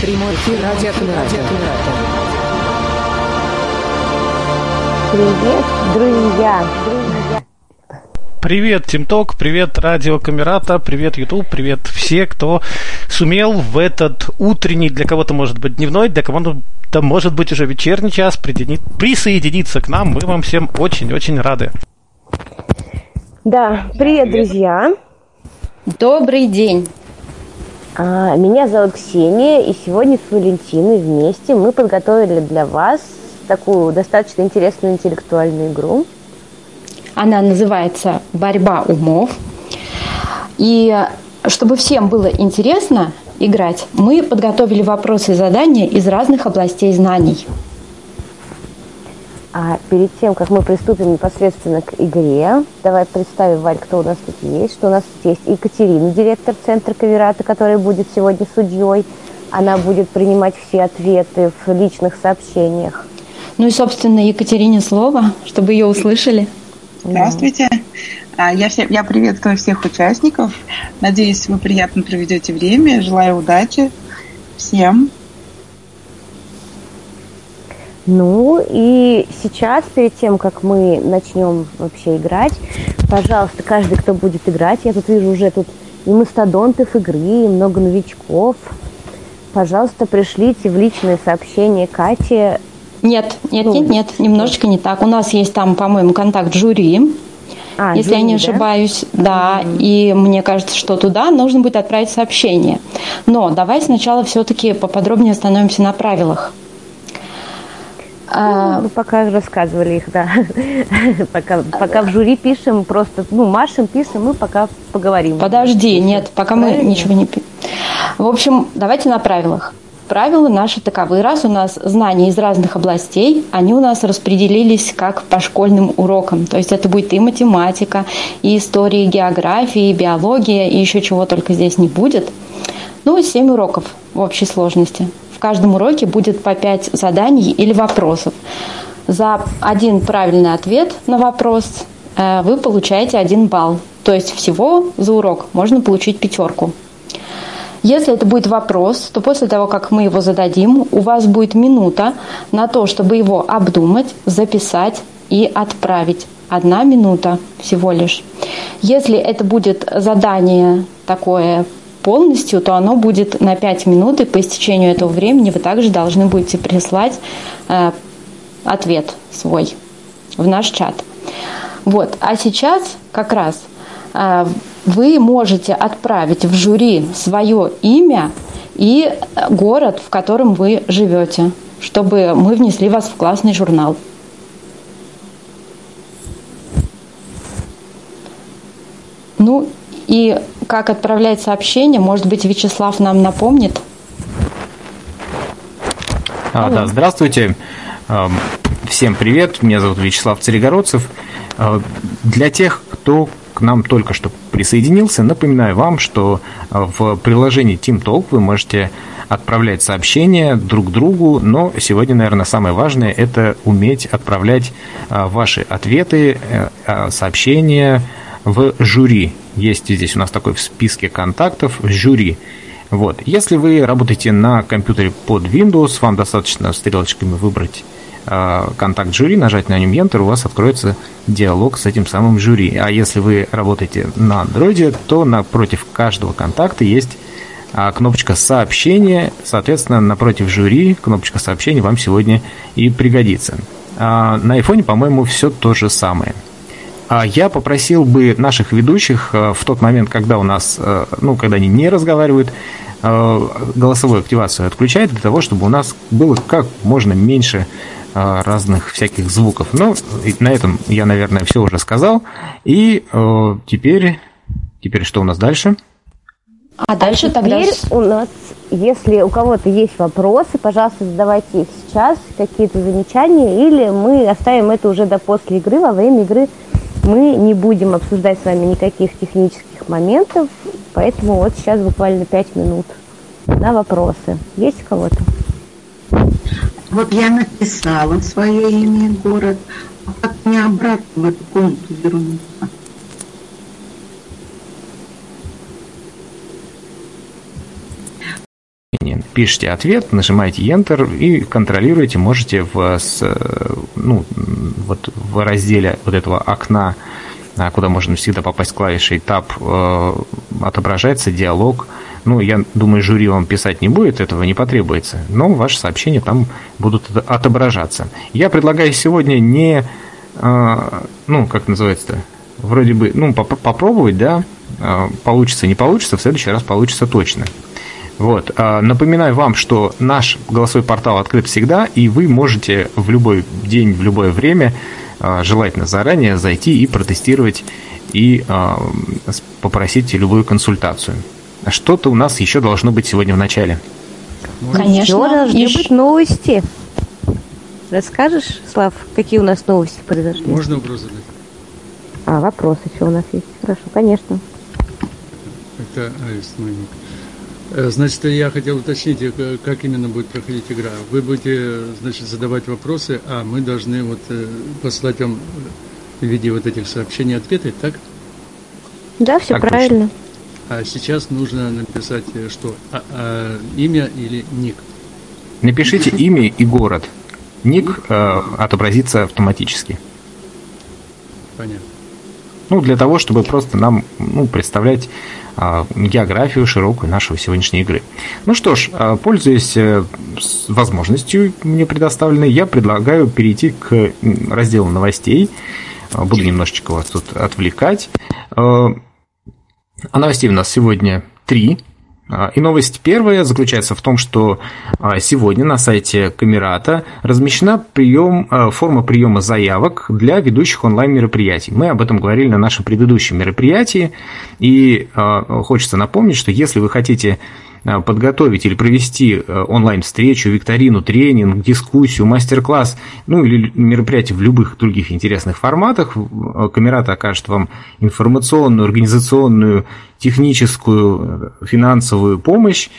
Прямой эфир радио Радио Привет! Друзья! Привет, Тимток, привет, Радио Камерата, привет, Ютуб, привет все, кто сумел в этот утренний, для кого-то может быть дневной, для кого-то может быть уже вечерний час присоединиться к нам. Мы вам всем очень-очень рады. Да, привет, друзья. Добрый день. А, меня зовут Ксения, и сегодня с Валентиной вместе мы подготовили для вас такую достаточно интересную интеллектуальную игру. Она называется «Борьба умов». И чтобы всем было интересно играть, мы подготовили вопросы и задания из разных областей знаний. А перед тем, как мы приступим непосредственно к игре, давай представим, Валь, кто у нас тут есть. Что у нас тут есть Екатерина, директор Центра Каверата, которая будет сегодня судьей. Она будет принимать все ответы в личных сообщениях. Ну и, собственно, Екатерине слово, чтобы ее услышали. Здравствуйте. А, я, все, я приветствую всех участников. Надеюсь, вы приятно проведете время. Желаю удачи всем. Ну и сейчас, перед тем, как мы начнем вообще играть, пожалуйста, каждый, кто будет играть, я тут вижу уже тут и мастодонтов игры, и много новичков. Пожалуйста, пришлите в личные сообщения Кате. Нет, нет, ну, нет, нет, немножечко не так. У нас есть там, по-моему, контакт жюри. А, если жюри, я не ошибаюсь, да, mm и мне кажется, что туда нужно будет отправить сообщение. Но давай сначала все-таки поподробнее остановимся на правилах. А... Ну, пока рассказывали их, да. пока, пока в жюри пишем, просто, ну, машем, пишем, мы пока поговорим. Подожди, нет, пока Правильно? мы ничего не пишем. В общем, давайте на правилах. Правила наши таковы. Раз у нас знания из разных областей, они у нас распределились как по школьным урокам. То есть это будет и математика, и история, и география, и биология, и еще чего только здесь не будет. Ну, семь уроков в общей сложности каждом уроке будет по 5 заданий или вопросов. За один правильный ответ на вопрос э, вы получаете один балл. То есть всего за урок можно получить пятерку. Если это будет вопрос, то после того, как мы его зададим, у вас будет минута на то, чтобы его обдумать, записать и отправить. Одна минута всего лишь. Если это будет задание такое полностью, то оно будет на 5 минут, и по истечению этого времени вы также должны будете прислать э, ответ свой в наш чат. Вот. А сейчас как раз э, вы можете отправить в жюри свое имя и город, в котором вы живете, чтобы мы внесли вас в классный журнал. Ну и как отправлять сообщение. Может быть, Вячеслав нам напомнит? А, да, здравствуйте. Эм, всем привет. Меня зовут Вячеслав Царегородцев. Э, для тех, кто нам только что присоединился, напоминаю вам, что э, в приложении TeamTalk вы можете отправлять сообщения друг другу, но сегодня, наверное, самое важное – это уметь отправлять э, ваши ответы, сообщения в жюри. Есть здесь у нас такой в списке контактов жюри. Вот. Если вы работаете на компьютере под Windows, вам достаточно стрелочками выбрать э, контакт жюри, нажать на нем Enter, у вас откроется диалог с этим самым жюри. А если вы работаете на Android, то напротив каждого контакта есть э, кнопочка сообщения, соответственно, напротив жюри кнопочка сообщения вам сегодня и пригодится. А на iPhone, по-моему, все то же самое. А я попросил бы наших ведущих в тот момент, когда у нас, ну, когда они не разговаривают, голосовую активацию отключать для того, чтобы у нас было как можно меньше разных всяких звуков. Ну, на этом я, наверное, все уже сказал. И теперь, теперь что у нас дальше? А дальше а тогда... Теперь у нас, если у кого-то есть вопросы, пожалуйста, задавайте их сейчас, какие-то замечания, или мы оставим это уже до после игры, во время игры мы не будем обсуждать с вами никаких технических моментов, поэтому вот сейчас буквально пять минут на вопросы. Есть у кого-то? Вот я написала свое имя и город. А как мне обратно в эту комнату вернуться? Пишите ответ, нажимаете Enter и контролируете, можете в, с, ну, вот в разделе вот этого окна, а, куда можно всегда попасть клавишей Tab, э, отображается диалог. Ну, я думаю, жюри вам писать не будет, этого не потребуется, но ваши сообщения там будут отображаться. Я предлагаю сегодня не, э, ну, как называется-то, вроде бы, ну, поп попробовать, да, э, получится, не получится, в следующий раз получится точно. Вот. А, напоминаю вам, что наш голосовой портал открыт всегда, и вы можете в любой день, в любое время, желательно заранее, зайти и протестировать и попросить любую консультацию. Что-то у нас еще должно быть сегодня в начале. Конечно. Еще должны Ещё- быть новости. Расскажешь, Слав, какие у нас новости произошли? Можно вопрос задать? А, вопросы еще у нас есть. Хорошо, конечно. Это Аист Майник. Э, Значит, я хотел уточнить, э, как именно будет проходить игра. Вы будете, значит, задавать вопросы, а мы должны вот э, послать вам в виде вот этих сообщений ответы, так? Да, все Так точно. А сейчас нужно написать э, что? А- а, имя или ник? Напишите имя и город. Ник э, отобразится автоматически. Понятно. Ну, для того, чтобы просто нам ну, представлять а, географию широкую нашего сегодняшней игры. Ну что ж, а, пользуясь э, возможностью мне предоставленной, я предлагаю перейти к разделу новостей. А, Буду немножечко вас тут отвлекать. А, новостей у нас сегодня три. А, И новость первая заключается в том, что а, сегодня на сайте Камерата размещена прием, а, форма приема заявок для ведущих онлайн-мероприятий. Мы об этом говорили на нашем предыдущем мероприятии. И хочется напомнить, что если вы хотите подготовить или провести а, онлайн-встречу, викторину, тренинг, дискуссию, мастер-класс, ну или мероприятие в любых других интересных форматах, а, Камерата окажет вам информационную, организационную, техническую, э, финансовую помощь.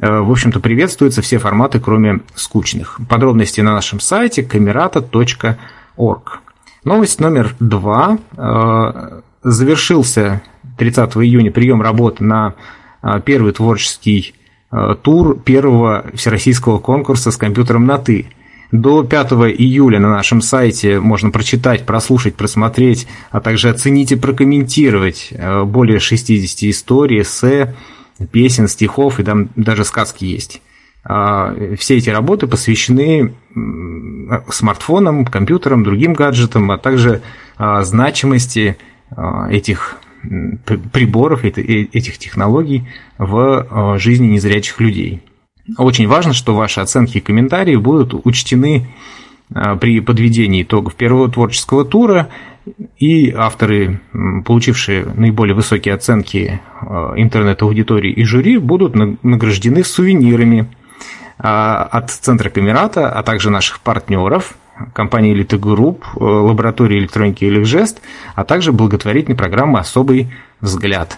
Э, В общем-то, приветствуются все форматы, кроме скучных. Подробности на нашем сайте camerata.org. Новость номер два. Э, Завершился 30 июня прием работ на э, первый творческий э, тур первого всероссийского конкурса с компьютером на «ты». До 5 июля на нашем сайте можно прочитать, прослушать, просмотреть, а также оценить и прокомментировать э, более 60 историй, эссе, песен, стихов и там даже сказки есть. А, Все эти работы посвящены смартфонам, компьютерам, другим гаджетам, а также а, значимости а, этих приборов, э- этих технологий в а, жизни незрячих людей. Очень важно, что ваши оценки и комментарии будут учтены а, при подведении итогов первого творческого тура, и авторы, получившие наиболее высокие оценки интернет-аудитории и жюри, будут на- награждены сувенирами а, от Центра Камерата, а также наших партнеров, компании Elite Group, э, лаборатории электроники Эликжест, а также благотворительной программы «Особый взгляд».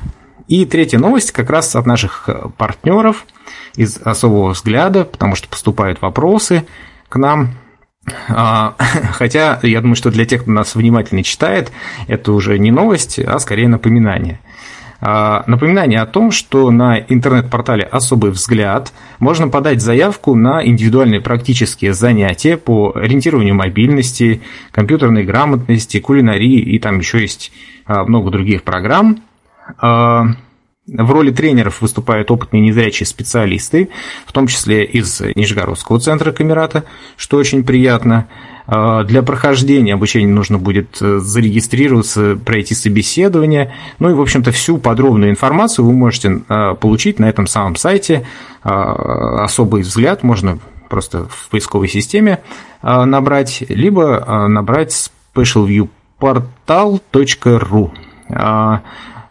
И третья новость как раз от наших э, партнеров из «Особого взгляда», потому что поступают вопросы к нам. А, Хотя, я думаю, что для тех, кто нас внимательно читает, это уже не новость, а скорее напоминание. А, Напоминание о том, что на интернет-портале «Особый взгляд» можно подать заявку на индивидуальные практические занятия по ориентированию мобильности, компьютерной грамотности, кулинарии и там еще есть а, много других программ. А, В роли тренеров выступают опытные незрячие специалисты, в том числе из Нижегородского центра Камерата, что очень приятно. А, Для прохождения обучения нужно будет э, зарегистрироваться, пройти собеседование. Ну и, в общем-то, всю подробную информацию вы можете а, получить на этом самом сайте. А, Особый взгляд можно просто в поисковой системе набрать, либо набрать specialviewportal.ru.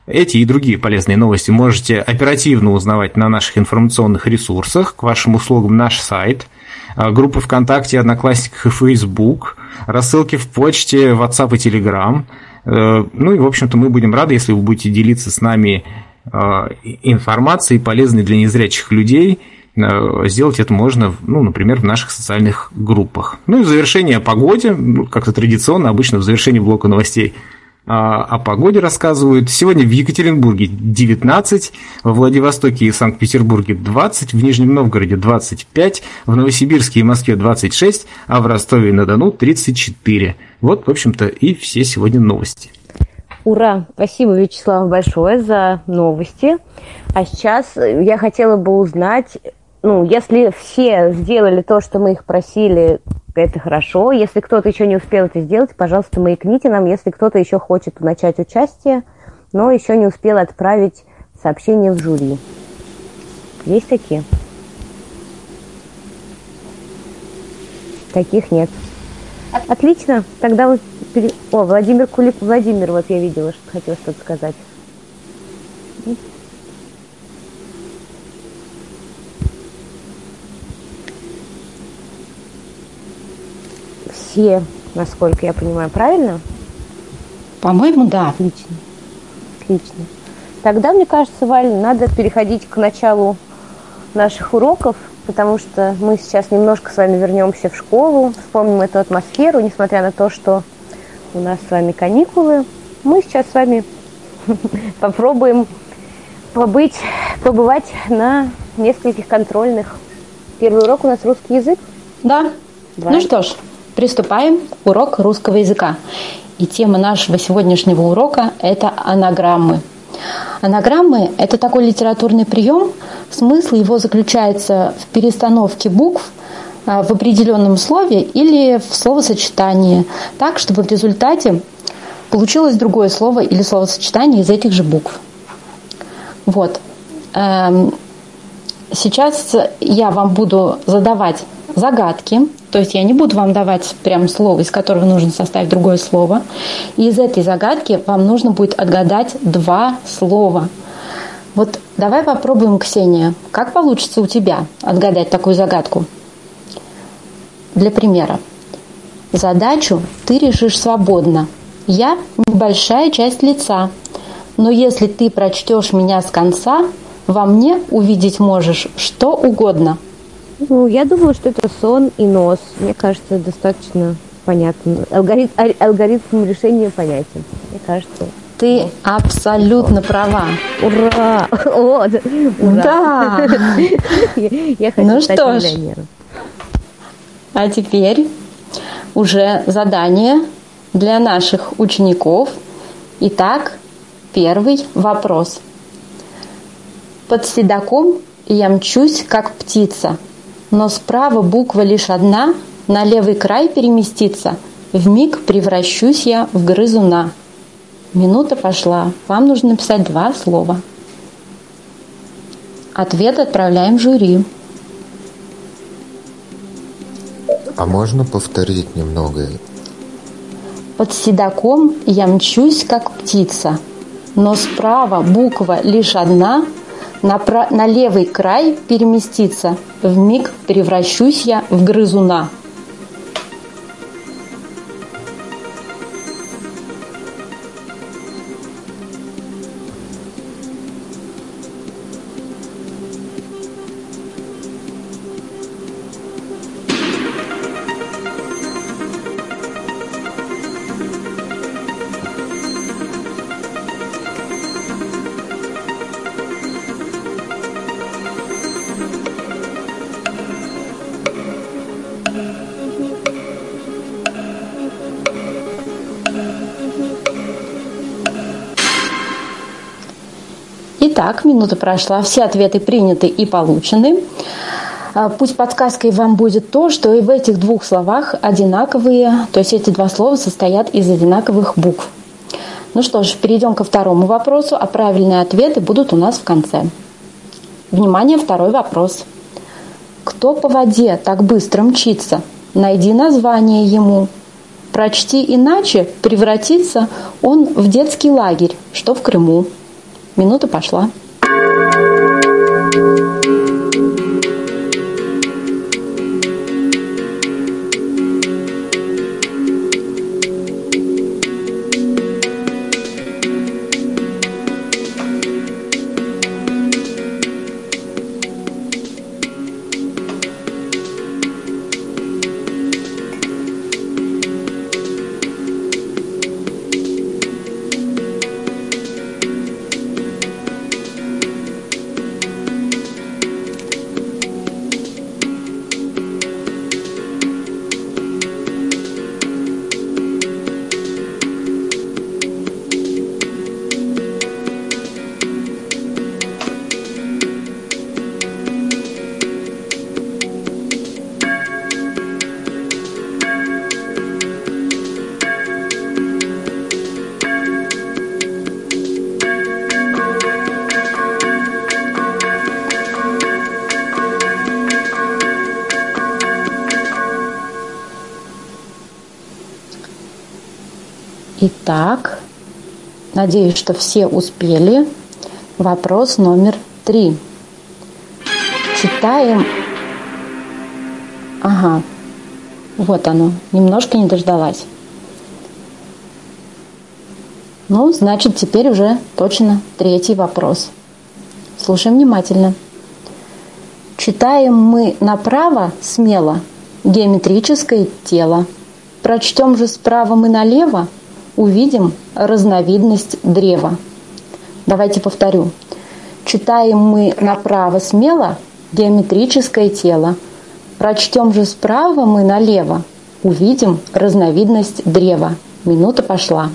Эти и другие полезные новости можете оперативно узнавать на наших информационных ресурсах. К вашим услугам наш сайт, группы ВКонтакте, Одноклассниках и Facebook, рассылки в почте, WhatsApp и Telegram. Э, Ну и, в общем-то, мы будем рады, если вы будете делиться с нами а, информацией, полезной для незрячих людей, э, сделать это можно, ну, например, в наших социальных группах. Ну и в завершение о погоде, ну, как-то традиционно, обычно в завершении блока новостей а, о погоде рассказывают. Сегодня в Екатеринбурге 19, во Владивостоке и Санкт-Петербурге 20, в Нижнем Новгороде 25, в Новосибирске и Москве 26, а в Ростове-на-Дону 34. Вот, в общем-то, и все сегодня новости. Ура! Спасибо, Вячеслав, большое за новости. А сейчас я хотела бы узнать, ну, если все сделали то, что мы их просили, это хорошо. Если кто-то еще не успел это сделать, пожалуйста, маякните нам. Если кто-то еще хочет начать участие, но еще не успел отправить сообщение в жюри. Есть такие? Таких нет. Отлично. Тогда вот... О, Владимир Кулик... Владимир, вот я видела, что хотел что-то сказать. Все, насколько я понимаю, правильно? По-моему, да. Отлично. Отлично. Тогда, мне кажется, Валь, надо переходить к началу наших уроков, потому что мы сейчас немножко с вами вернемся в школу, вспомним эту атмосферу, несмотря на то, что у нас с вами каникулы. Мы сейчас с вами попробуем побыть, побывать на нескольких контрольных. Первый урок у нас русский язык. Да. Давай. Ну что ж, приступаем. Урок русского языка. И тема нашего сегодняшнего урока – это анаграммы. Анаграммы – это такой литературный прием. Смысл его заключается в перестановке букв а, в определенном слове или в словосочетании, так, чтобы в результате получилось другое слово или словосочетание из этих же букв. Вот. Сейчас я вам буду задавать загадки, то есть я не буду вам давать прям слово, из которого нужно составить другое слово. И из этой загадки вам нужно будет отгадать два слова. Вот давай попробуем, Ксения, как получится у тебя отгадать такую загадку? Для примера. Задачу ты решишь свободно. Я небольшая часть лица, но если ты прочтешь меня с конца, во мне увидеть можешь что угодно. Ну, я думаю, что это сон и нос. Мне кажется, достаточно понятно. Алгоритм, алгоритм решения понятен. Мне кажется. Ты абсолютно права. Ура! О, да, ура. Да. Я, я хочу Ну стать что ж. миллионером. А теперь уже задание для наших учеников. Итак, первый вопрос. Под седаком я мчусь, как птица, но справа буква лишь одна, на левый край переместится, в миг превращусь я в грызуна. Минута пошла, вам нужно написать два слова. Ответ отправляем жюри. А можно повторить немного? Под седаком я мчусь, как птица, но справа буква лишь одна, на, на левый край переместится, в миг превращусь я в грызуна. Минута прошла, все ответы приняты и получены. А, Пусть подсказкой вам будет то, что и в этих двух словах одинаковые, то есть эти два слова состоят из одинаковых букв. Ну что ж, перейдем ко второму вопросу, а правильные ответы будут у нас в конце. Внимание, второй вопрос. Кто по воде так быстро мчится? Найди название ему. Прочти иначе, превратится он в детский лагерь, что в Крыму. Минута пошла. Итак, надеюсь, что все успели. Вопрос номер три. Читаем. Ага, вот оно, немножко не дождалась. Ну, значит, теперь уже точно третий вопрос. Слушаем внимательно. Читаем мы направо смело геометрическое тело. Прочтем же справа мы налево, увидим разновидность древа. Давайте повторю. Читаем мы направо смело геометрическое тело. Прочтем же справа мы налево, увидим разновидность древа. Минута пошла.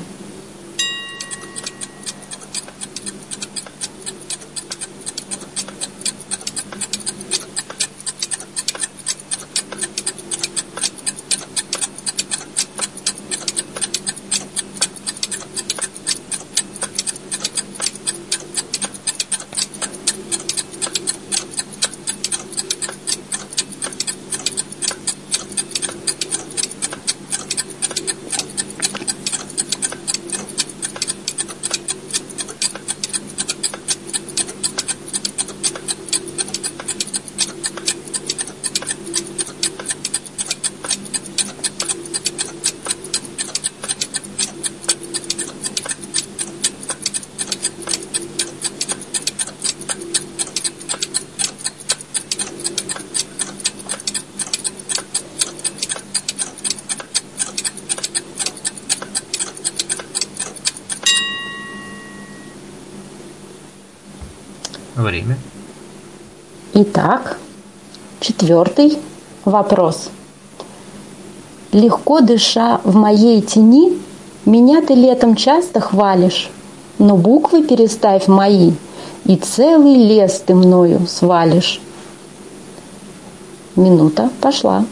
Время. Итак, четвертый вопрос. Легко дыша в моей тени, меня ты летом часто хвалишь, но буквы переставь мои, и целый лес ты мною свалишь. Минута пошла.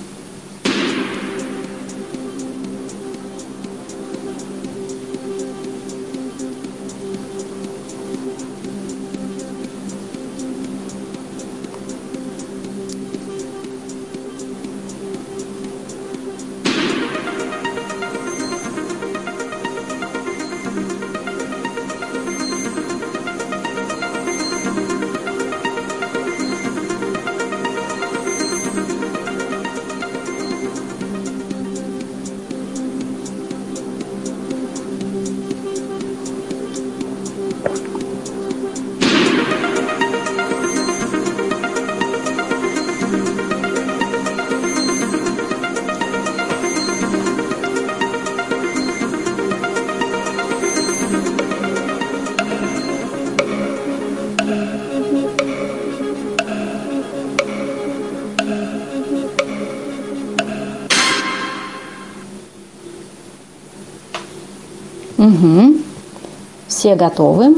Все готовы?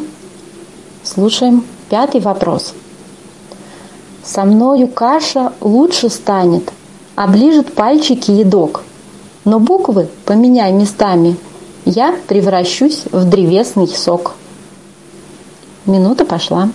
Слушаем пятый вопрос. Со мною каша лучше станет, оближет пальчики едок. Но буквы поменяй местами, я превращусь в древесный сок. Минута пошла.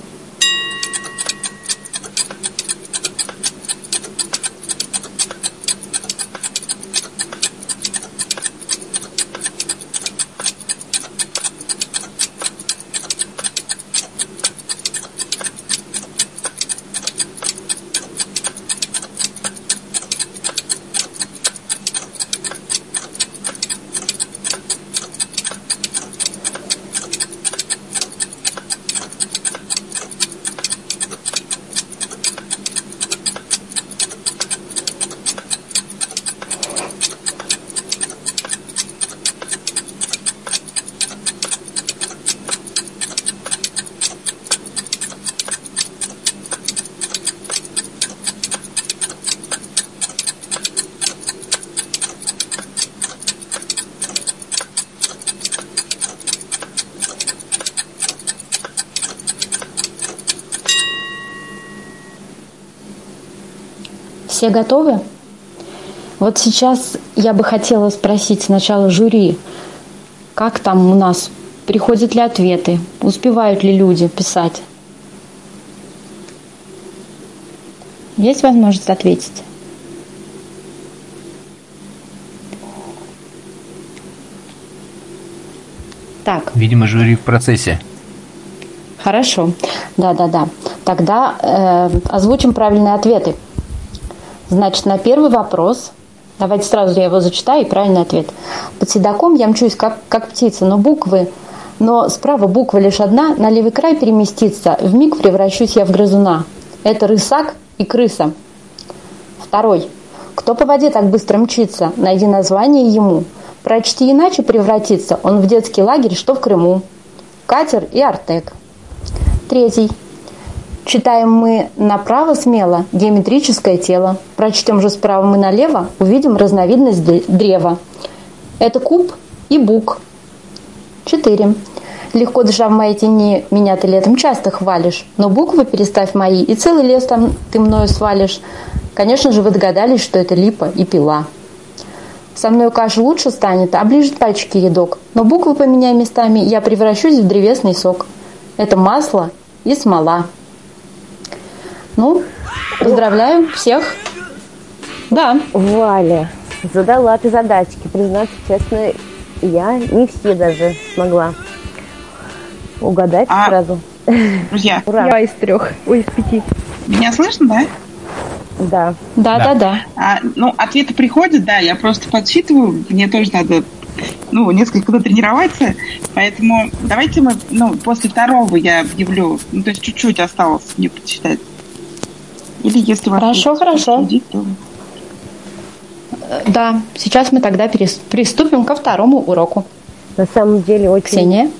Все готовы? Вот сейчас я бы хотела спросить сначала жюри, как там у нас, приходят ли ответы, успевают ли люди писать? Есть возможность ответить? Так, Видимо, жюри в процессе. хорошо. Да-да-да. Тогда э, озвучим правильные ответы. Значит, на первый вопрос, давайте сразу я его зачитаю, и правильный ответ. Под седаком я мчусь, как, как птица, но буквы, но справа буква лишь одна, на левый край переместится, в миг превращусь я в грызуна. Это рысак и крыса. Второй. Кто по воде так быстро мчится? Найди название ему. Прочти иначе превратится он в детский лагерь, что в Крыму. Катер и Артек. Третий. Читаем мы направо смело геометрическое тело. Прочтем же справа мы налево, увидим разновидность древа. Это куб и бук. Четыре. Легко дыша в моей тени, меня ты летом часто хвалишь, но буквы переставь мои, и целый лес там ты мною свалишь. Конечно же, вы догадались, что это липа и пила. Со мной каша лучше станет, оближет пальчики едок, но буквы поменяй местами, я превращусь в древесный сок. Это масло и смола. Ну, поздравляю всех. Да. Валя, задала ты задачки. Признаться честно, я не все даже смогла угадать А- сразу. Друзья, Ура. Я из трех, ой, из пяти. меня слышно, да? Да. Да, да, да. А, ну, ответы приходят, да, я просто подсчитываю, мне тоже надо, ну, несколько натренироваться, поэтому давайте мы, ну, после второго я объявлю, ну, то есть чуть-чуть осталось мне подсчитать. Или если вас Хорошо, хорошо. судить, то- Да, сейчас мы тогда приступим ко второму уроку. На самом деле очень, Ксения?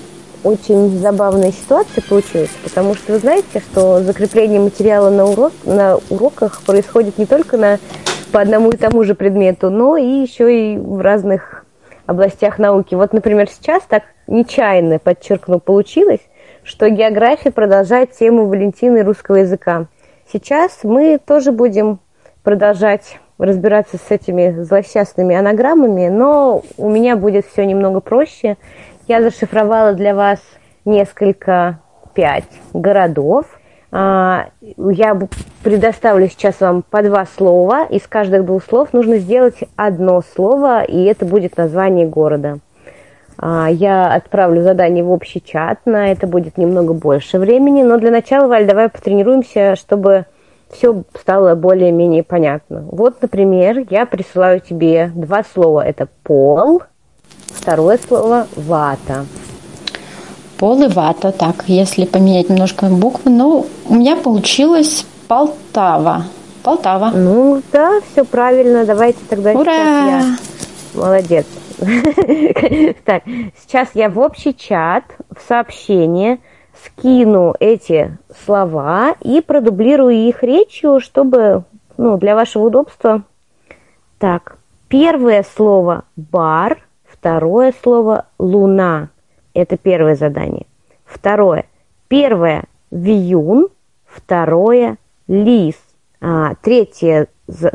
очень забавная ситуация получилась, потому что вы знаете, что закрепление материала на, урок, на уроках происходит не только на, по одному и тому же предмету, но и еще и в разных областях науки. Вот, например, сейчас так нечаянно, подчеркну, получилось, что география продолжает тему Валентины русского языка. Сейчас мы тоже будем продолжать разбираться с этими злосчастными анаграммами, но у меня будет все немного проще. Я зашифровала для вас несколько, пять городов. А, Я предоставлю сейчас вам по два слова. Из каждых двух слов нужно сделать одно слово, и это будет название города. А, Я отправлю задание в общий чат, на это будет немного больше времени, но для начала, Валь, давай потренируемся, чтобы все стало более-менее понятно. Вот, например, я присылаю тебе два слова. Это пол, второе слово вата. Пол и вата. Так, если поменять немножко буквы, ну, у меня получилось Полтава. Полтава. Ну да, все правильно. Давайте тогда Ура! сейчас я... Молодец. Так, сейчас я в общий чат, в сообщение скину эти слова и продублирую их речью, чтобы, ну, для вашего удобства. Так, первое слово бар, второе слово луна. Это первое задание. Второе. Первое вьюн, второе лис. А, третье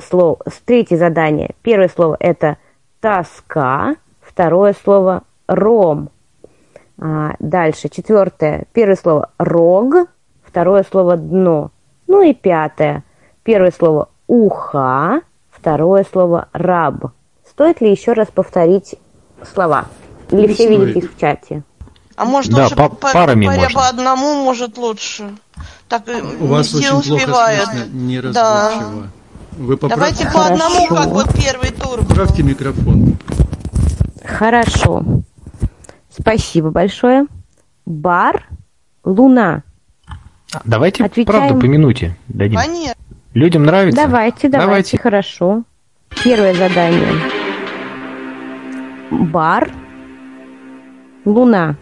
слово, третье задание. Первое слово это тоска, второе слово ром. А, дальше четвертое. Первое слово рог, второе слово дно. Ну и пятое. Первое слово уха, второе слово раб. Стоит ли еще раз повторить слова? Или Не все видите их в чате? А может Да, лучше по- по, парами по, можно. по одному, может лучше. Так э, У вас не очень плохо успевает. слышно, Да. Вы Давайте поправьте, по одному, как Хорошо. вот первый тур. поправьте микрофон. Хорошо. Спасибо большое. Бар, луна. Давайте Отвечаем. правду по минуте дадим. Понятно. Людям нравится? Давайте, давайте, Давайте. хорошо. Первое задание. Бар, луна.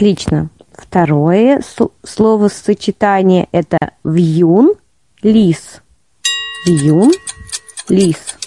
Отлично. Второе словосочетание это вьюн, лис. Вьюн, лис.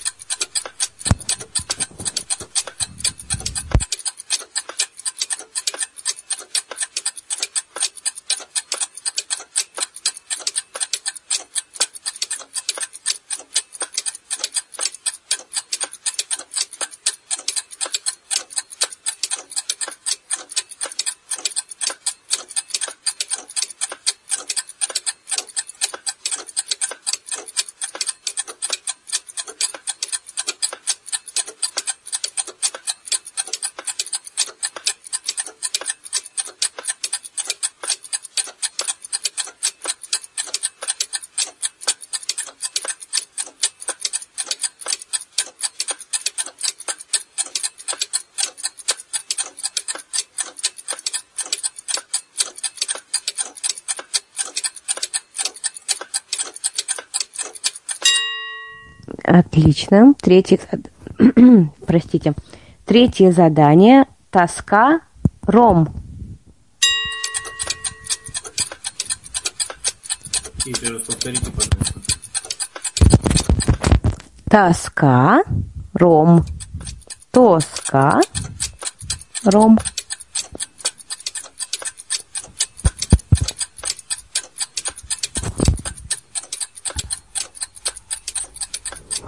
Отлично. Третье, простите. Третье задание. Тоска, ром. Тоска, ром. Тоска, ром.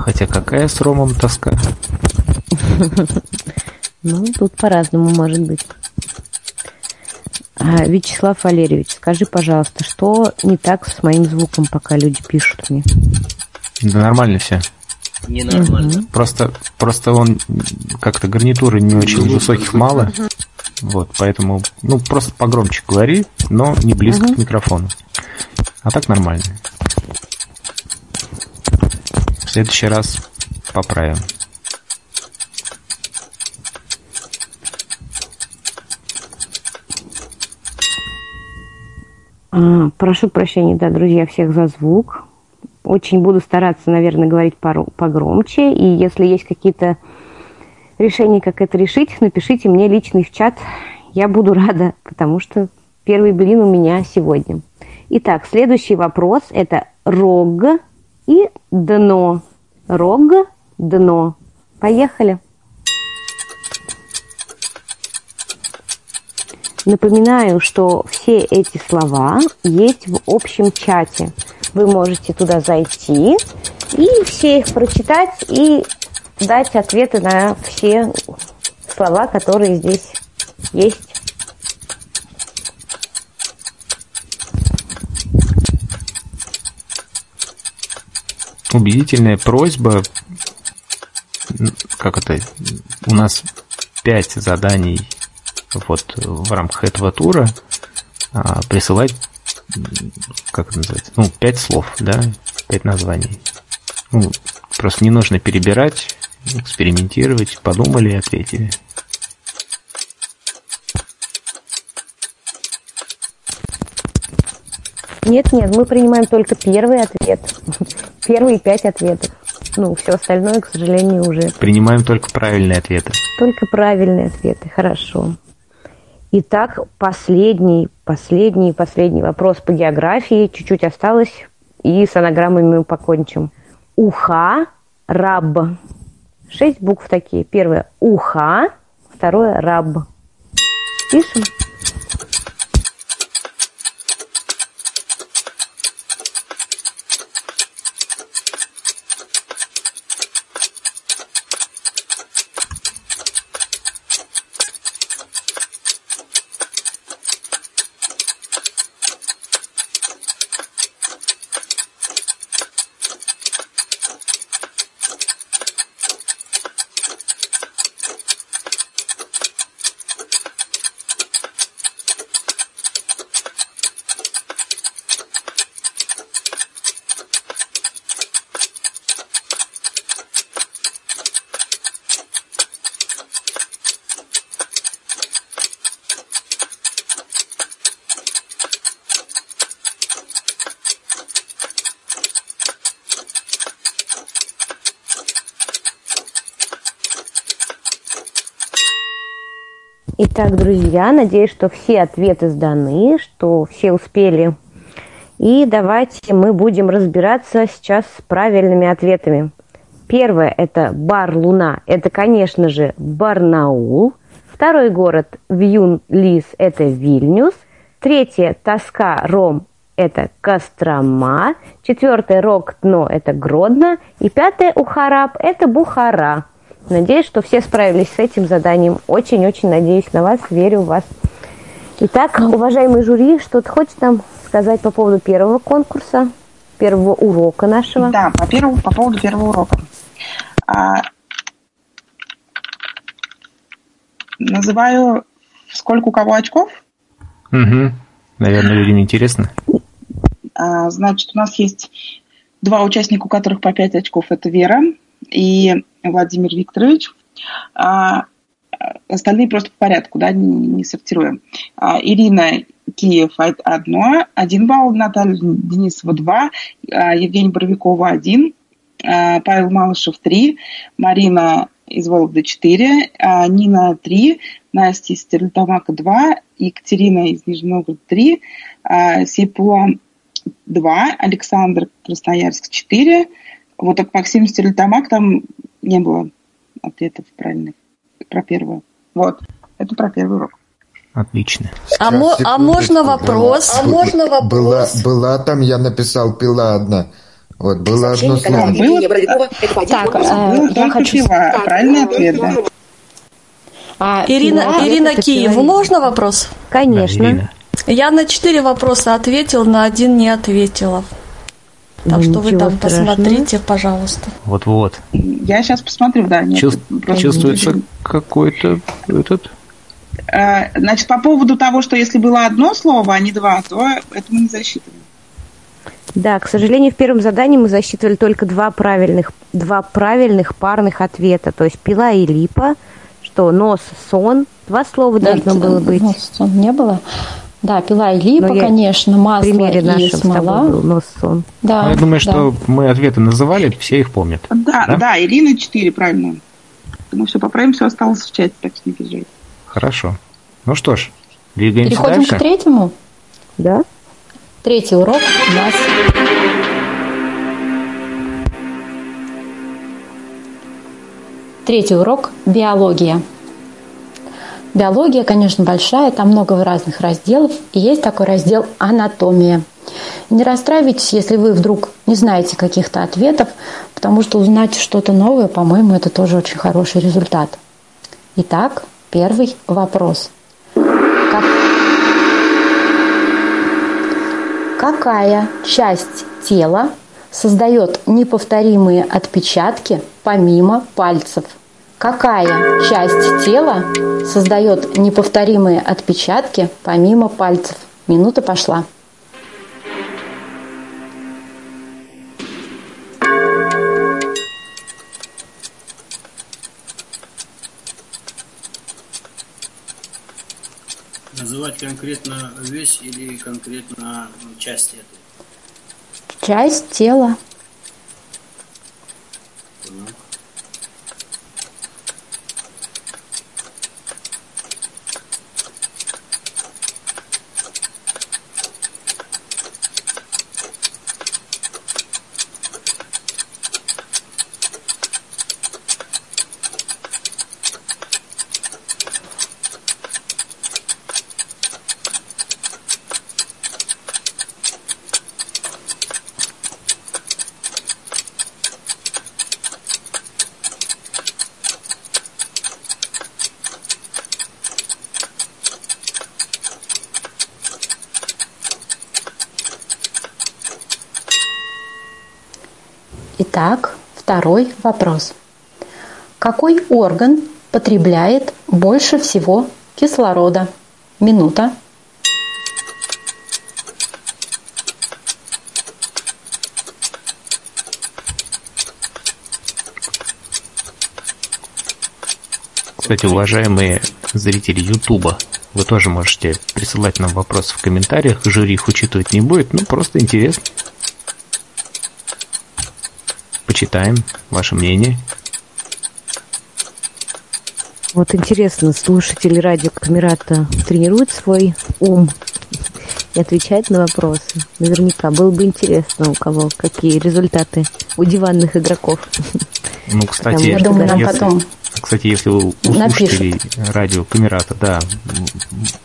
Хотя какая с Ромом тоска? Ну, тут по-разному может быть. А, Вячеслав Валерьевич, скажи, пожалуйста, что не так с моим звуком, пока люди пишут мне? Да нормально все. Ненормально. Просто, просто он как-то гарнитуры не очень высоких мало. Вот, поэтому, ну, просто погромче говори, но не близко к микрофону. А так нормально. Следующий раз поправим. А, Прошу прощения, да, друзья, всех за звук. Очень буду стараться, наверное, говорить пору- погромче. И если есть какие-то решения, как это решить, напишите мне личный в чат. Я буду рада, потому что первый блин у меня сегодня. Итак, следующий вопрос – это рог и дно. Рог, дно. Поехали. Напоминаю, что все эти слова есть в общем чате. Вы можете туда зайти и все их прочитать и дать ответы на все слова, которые здесь есть. Убедительная просьба, как это, у нас пять заданий вот в рамках этого тура. А, присылать, как это называется, ну, пять слов, да, пять названий. Ну, просто не нужно перебирать, экспериментировать, подумали и ответили. Нет, нет, мы принимаем только первый ответ. Первые пять ответов. Ну, все остальное, к сожалению, уже Принимаем только правильные ответы. Только правильные ответы. Хорошо. Итак, последний, последний, последний вопрос по географии. Чуть-чуть осталось. И с анаграммами мы покончим. Уха, раб. Шесть букв такие. Первое уха, второе раб. Пишем. Итак, друзья, надеюсь, что все ответы сданы, что все успели. И давайте мы будем разбираться сейчас с правильными ответами. Первое – это бар Луна. Это, конечно же, Барнаул. Второй город Вьюн-Лис – это Вильнюс. Третье – Тоска Ром – это Кострома. Четвертое – Рок-Дно – это Гродно. И пятое – Ухараб – это Бухара. Надеюсь, что все справились с этим заданием. Очень-очень надеюсь на вас, верю в вас. Итак, уважаемый жюри, что-то хочет нам сказать по поводу первого конкурса, первого урока нашего? Да, по, первому, по поводу первого урока. А, называю, сколько у кого очков. Угу. Наверное, людям интересно. А, значит, у нас есть два участника, у которых по пять очков. Это Вера и Владимир Викторович. А, остальные просто по порядку, да, не, не сортируем. А, Ирина Киев одно, один балл, Наталья Денисова два, а, Евгений Боровикова один, Павел Малышев три, Марина из Вологды 4, а Нина 3, Настя из Стерлитамака 2, Екатерина из Нижнего Новгорода 3, а Сейпула 2, Александр Красноярск 4. Вот от Максим Стерлитамак там не было ответов правильных про первое. Вот, это про первый урок. Отлично. А, мо- а можно вопрос? А можно вопрос? Была, была там, я написал, пила одна. Вот, было одно слово. Было? Так, э, я хочу... пила. Правильный ответ, да. А, Ирина, пила- Ирина Киеву, пила- можно вопрос? Конечно. Да, Ирина. Я на четыре вопроса ответил, на один не ответила. Так что вы там страшного. посмотрите, пожалуйста. Вот-вот. Я сейчас посмотрю, да. Нет, Чувс- просто- чувствуется какой-то этот... Э, Значит, по поводу того, что если было одно слово, а не два, то это мы не засчитываем. Да, к сожалению, в первом задании мы засчитывали только два правильных, два правильных парных ответа. То есть пила и липа, что нос, сон. Два слова Да, должно было быть. ну, сон не было. Да, пила и липа, Но конечно, масло примере и нашем с смола. тобой был нос, сон. Да, Ну, я думаю, да. что мы ответы называли, все их помнят. Да, Да? да, Ирина 4, правильно. Ну все, поправим, все осталось в чате, так что не переживайте. Хорошо. Ну что ж, двигаемся Переходим дальше. к третьему. Да? Третий урок у нас. Третий урок – биология. Биология, конечно, большая, там много разных разделов, и есть такой раздел «Анатомия». Не расстраивайтесь, если вы вдруг не знаете каких-то ответов, потому что узнать что-то новое, по-моему, это тоже очень хороший результат. Итак, первый вопрос. Как- Какая часть тела создает неповторимые отпечатки помимо пальцев? Какая часть тела создает неповторимые отпечатки помимо пальцев? Минута пошла. Называть конкретно вещь или конкретно часть этой? Часть тела. Понял? Итак, второй вопрос. Какой орган потребляет больше всего кислорода? Минута. Кстати, уважаемые зрители Ютуба, вы тоже можете присылать нам вопросы в комментариях. Жюри их учитывать не будет, ну просто интересно. Почитаем ваше мнение. Вот интересно, слушатели радио Камерата тренируют свой ум и отвечают на вопросы. Наверняка было бы интересно, у кого какие результаты у диванных игроков. Ну, кстати, Я думаю, нам если, потом кстати, если у, у слушателей радио Камерата, да,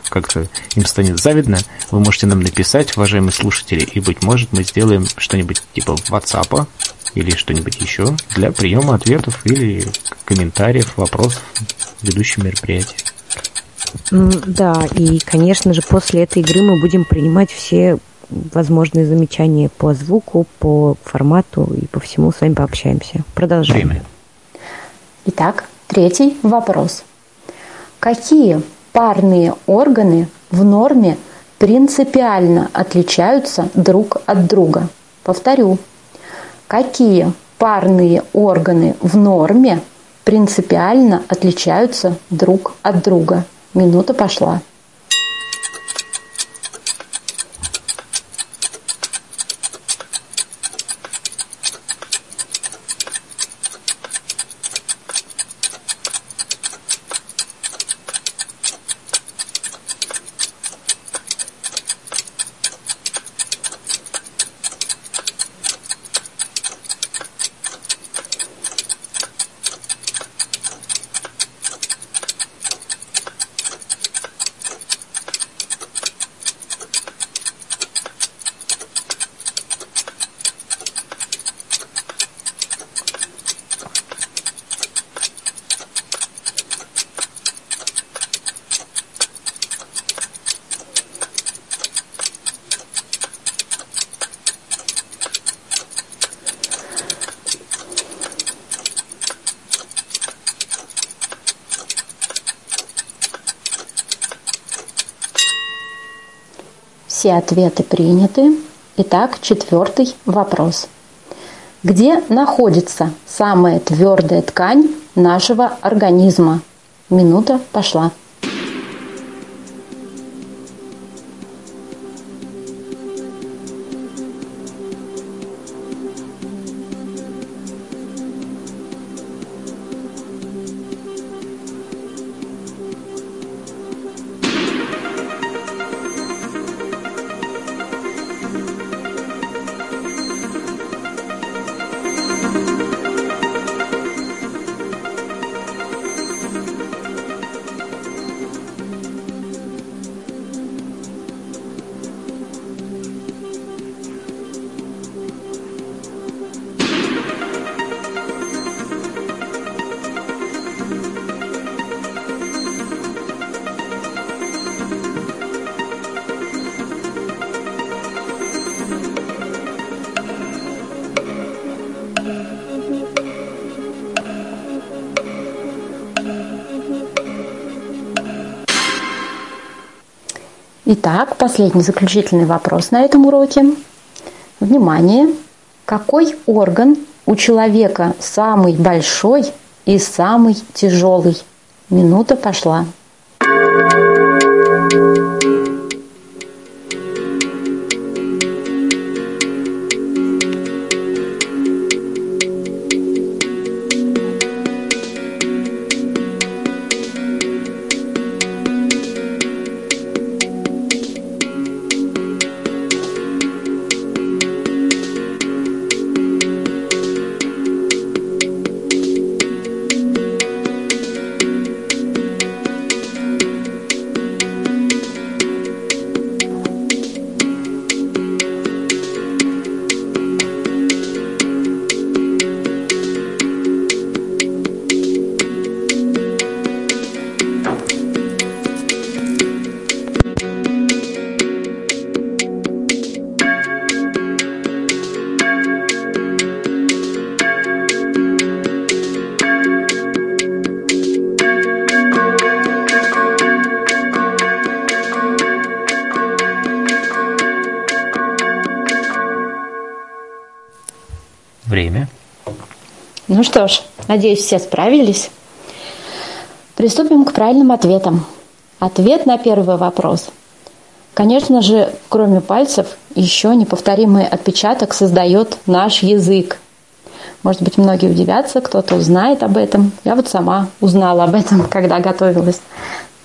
как-то им станет завидно, вы можете нам написать, уважаемые слушатели, и, быть может, мы сделаем что-нибудь типа WhatsApp или что-нибудь еще для приема ответов или комментариев, вопросов ведущим мероприятия. М, Да, и, конечно же, после этой игры мы будем принимать все возможные замечания по звуку, по формату и по всему с вами пообщаемся. Продолжаем. Время. Итак, третий вопрос. Какие парные органы в норме принципиально отличаются друг от друга? Повторю. Какие парные органы в норме принципиально отличаются друг от друга? Минута пошла. Все ответы приняты. Итак, четвертый вопрос. Где находится самая твердая ткань нашего организма? Минута пошла. Итак, последний заключительный вопрос на этом уроке. Внимание! Какой орган у человека самый большой и самый тяжелый? Минута пошла. Ну что ж, надеюсь, все справились. Приступим к правильным ответам. Ответ на первый вопрос. Конечно же, кроме пальцев, еще неповторимый отпечаток создает наш язык. Может быть, многие удивятся, кто-то узнает об этом. Я вот сама узнала об этом, когда готовилась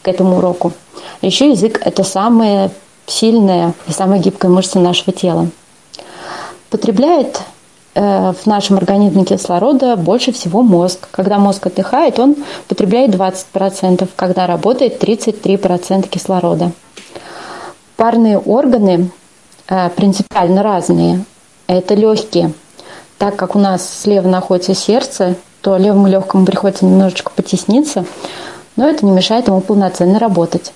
к этому уроку. Еще язык – это самая сильная и самая гибкая мышца нашего тела. Потребляет в нашем организме кислорода больше всего мозг. Когда мозг отдыхает, он потребляет 20%, когда работает 33% кислорода. Парные органы э, принципиально разные. Это легкие. Так как у нас слева находится сердце, то левому легкому приходится немножечко потесниться, но это не мешает ему полноценно работать.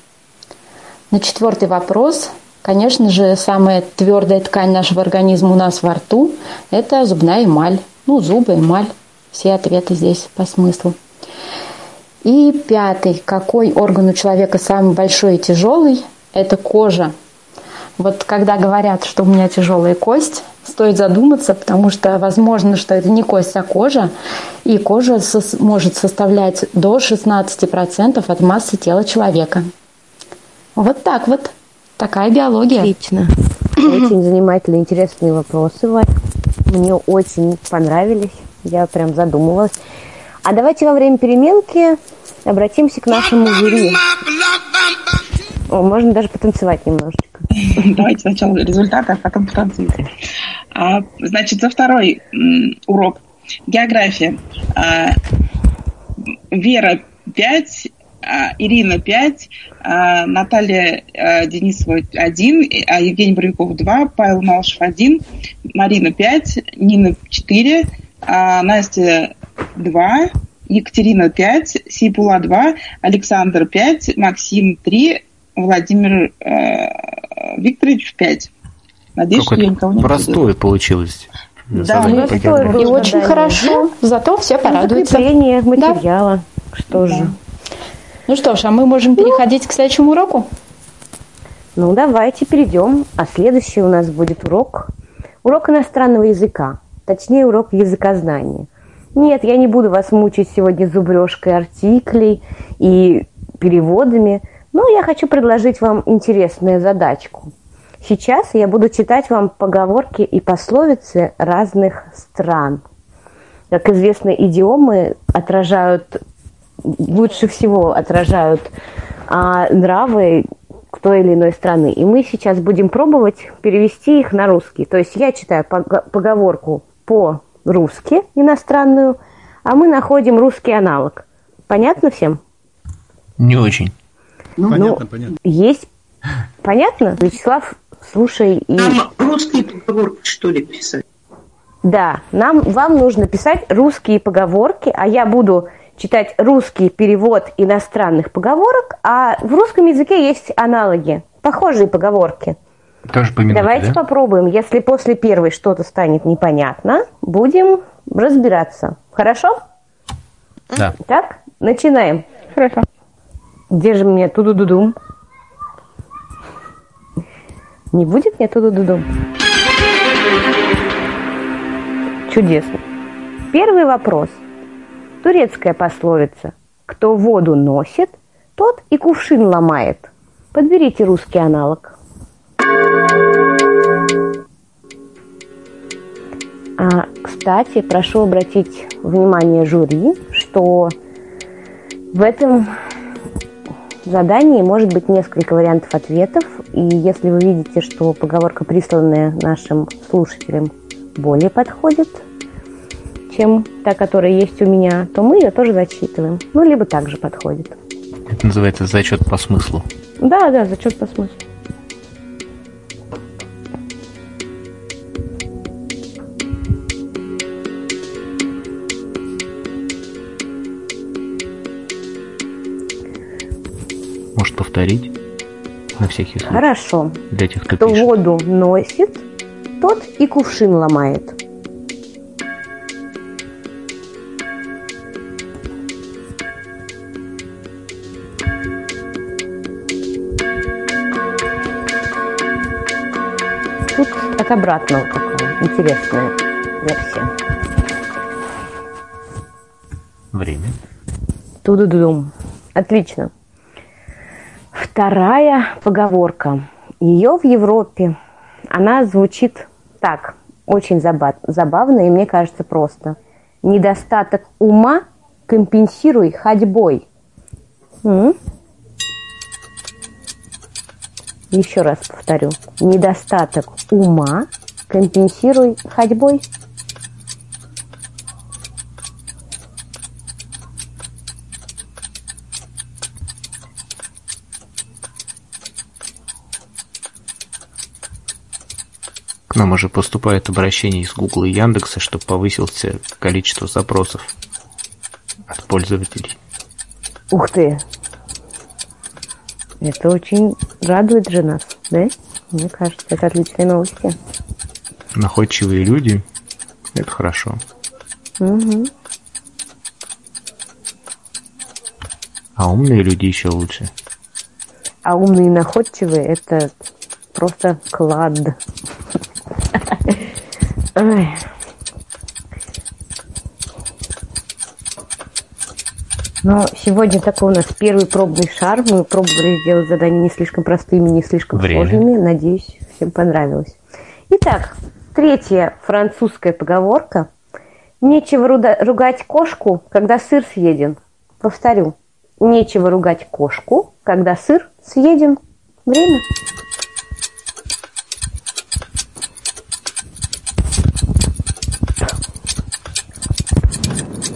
На четвертый вопрос, конечно же, самая твердая ткань нашего организма у нас во рту – это зубная эмаль. Ну, зубы, эмаль. Все ответы здесь по смыслу. И пятый, какой орган у человека самый большой и тяжелый? Это кожа. Вот когда говорят, что у меня тяжелая кость, стоит задуматься, потому что возможно, что это не кость, а кожа, и кожа может составлять до 16% от массы тела человека. Вот так вот. Такая биология. Отлично. Очень занимательные, интересные вопросы, Вань. Мне очень понравились. Я прям задумалась. А давайте во время переменки обратимся к нашему жюри. О, можно даже потанцевать немножечко. Давайте сначала результаты, а потом потанцуйте. А, значит, за второй урок география. А, Вера 5, а, Ирина 5, а, Наталья а, Денисова 1, Евгений Боровиков 2, Павел Малышев 1, Марина 5, Нина 4, Настя 2, Екатерина 5, Сипула 2, Александр 5, Максим 3, Владимир э, Викторович 5. Надеюсь, что я никого не Простое получилось. Да, простое и очень хорошо. Зато все ну, порадуются. Закрепление материала. Да. Что же. Ну что ж, а мы можем переходить к следующему уроку? Ну, давайте перейдем. А следующий у нас будет урок. Урок иностранного языка. Точнее, урок языкознания. Нет, я не буду вас мучить сегодня зубрежкой артиклей и переводами, но я хочу предложить вам интересную задачку. Сейчас я буду читать вам поговорки и пословицы разных стран. Как известно, идиомы отражают лучше всего отражают а, нравы той или иной страны. И мы сейчас будем пробовать перевести их на русский. То есть я читаю поговорку по-русски иностранную, а мы находим русский аналог. Понятно всем? Не очень. Ну, понятно, ну, понятно. Есть. Понятно? Вячеслав, слушай и... Нам русские поговорки, что ли, писать? Да, нам, вам нужно писать русские поговорки, а я буду читать русский перевод иностранных поговорок, а в русском языке есть аналоги, похожие поговорки. Тоже по минуте, Давайте да? попробуем. Если после первой что-то станет непонятно, будем разбираться. Хорошо? Да. Так, начинаем. Хорошо. Где же мне туду-дудум? Не будет мне туду-дудум? Чудесно. Первый вопрос – Турецкая пословица «Кто воду носит, тот и кувшин ломает». Подберите русский аналог. А, кстати, прошу обратить внимание жюри, что в этом задании может быть несколько вариантов ответов, и если вы видите, что поговорка, присланная нашим слушателям, более подходит чем та, которая есть у меня, то мы ее тоже зачитываем. Ну, либо также подходит. Это называется зачет по смыслу. Да, да, зачет по смыслу. Может повторить на всякий случай? Хорошо. Для тех, кто, кто пишет. воду носит, тот и кувшин ломает. Обратного такая интересная версия. Время. Тудудум. Отлично. Вторая поговорка. Ее в Европе. Она звучит так, очень забавно и мне кажется просто. Недостаток ума компенсируй ходьбой. М? Еще раз повторю. Недостаток ума компенсируй ходьбой. К нам уже поступает обращение из Гугла и Яндекса, чтобы повысился количество запросов от пользователей. Ух ты! Это очень радует же нас, да? Мне кажется, это отличные новости. Находчивые люди – это хорошо. Угу. А умные люди еще лучше. А умные и находчивые – это просто клад. Но сегодня такой у нас первый пробный шар. Мы пробовали сделать задания не слишком простыми, не слишком Время. сложными. Надеюсь, всем понравилось. Итак, третья французская поговорка. Нечего ругать кошку, когда сыр съеден. Повторю. Нечего ругать кошку, когда сыр съеден. Время.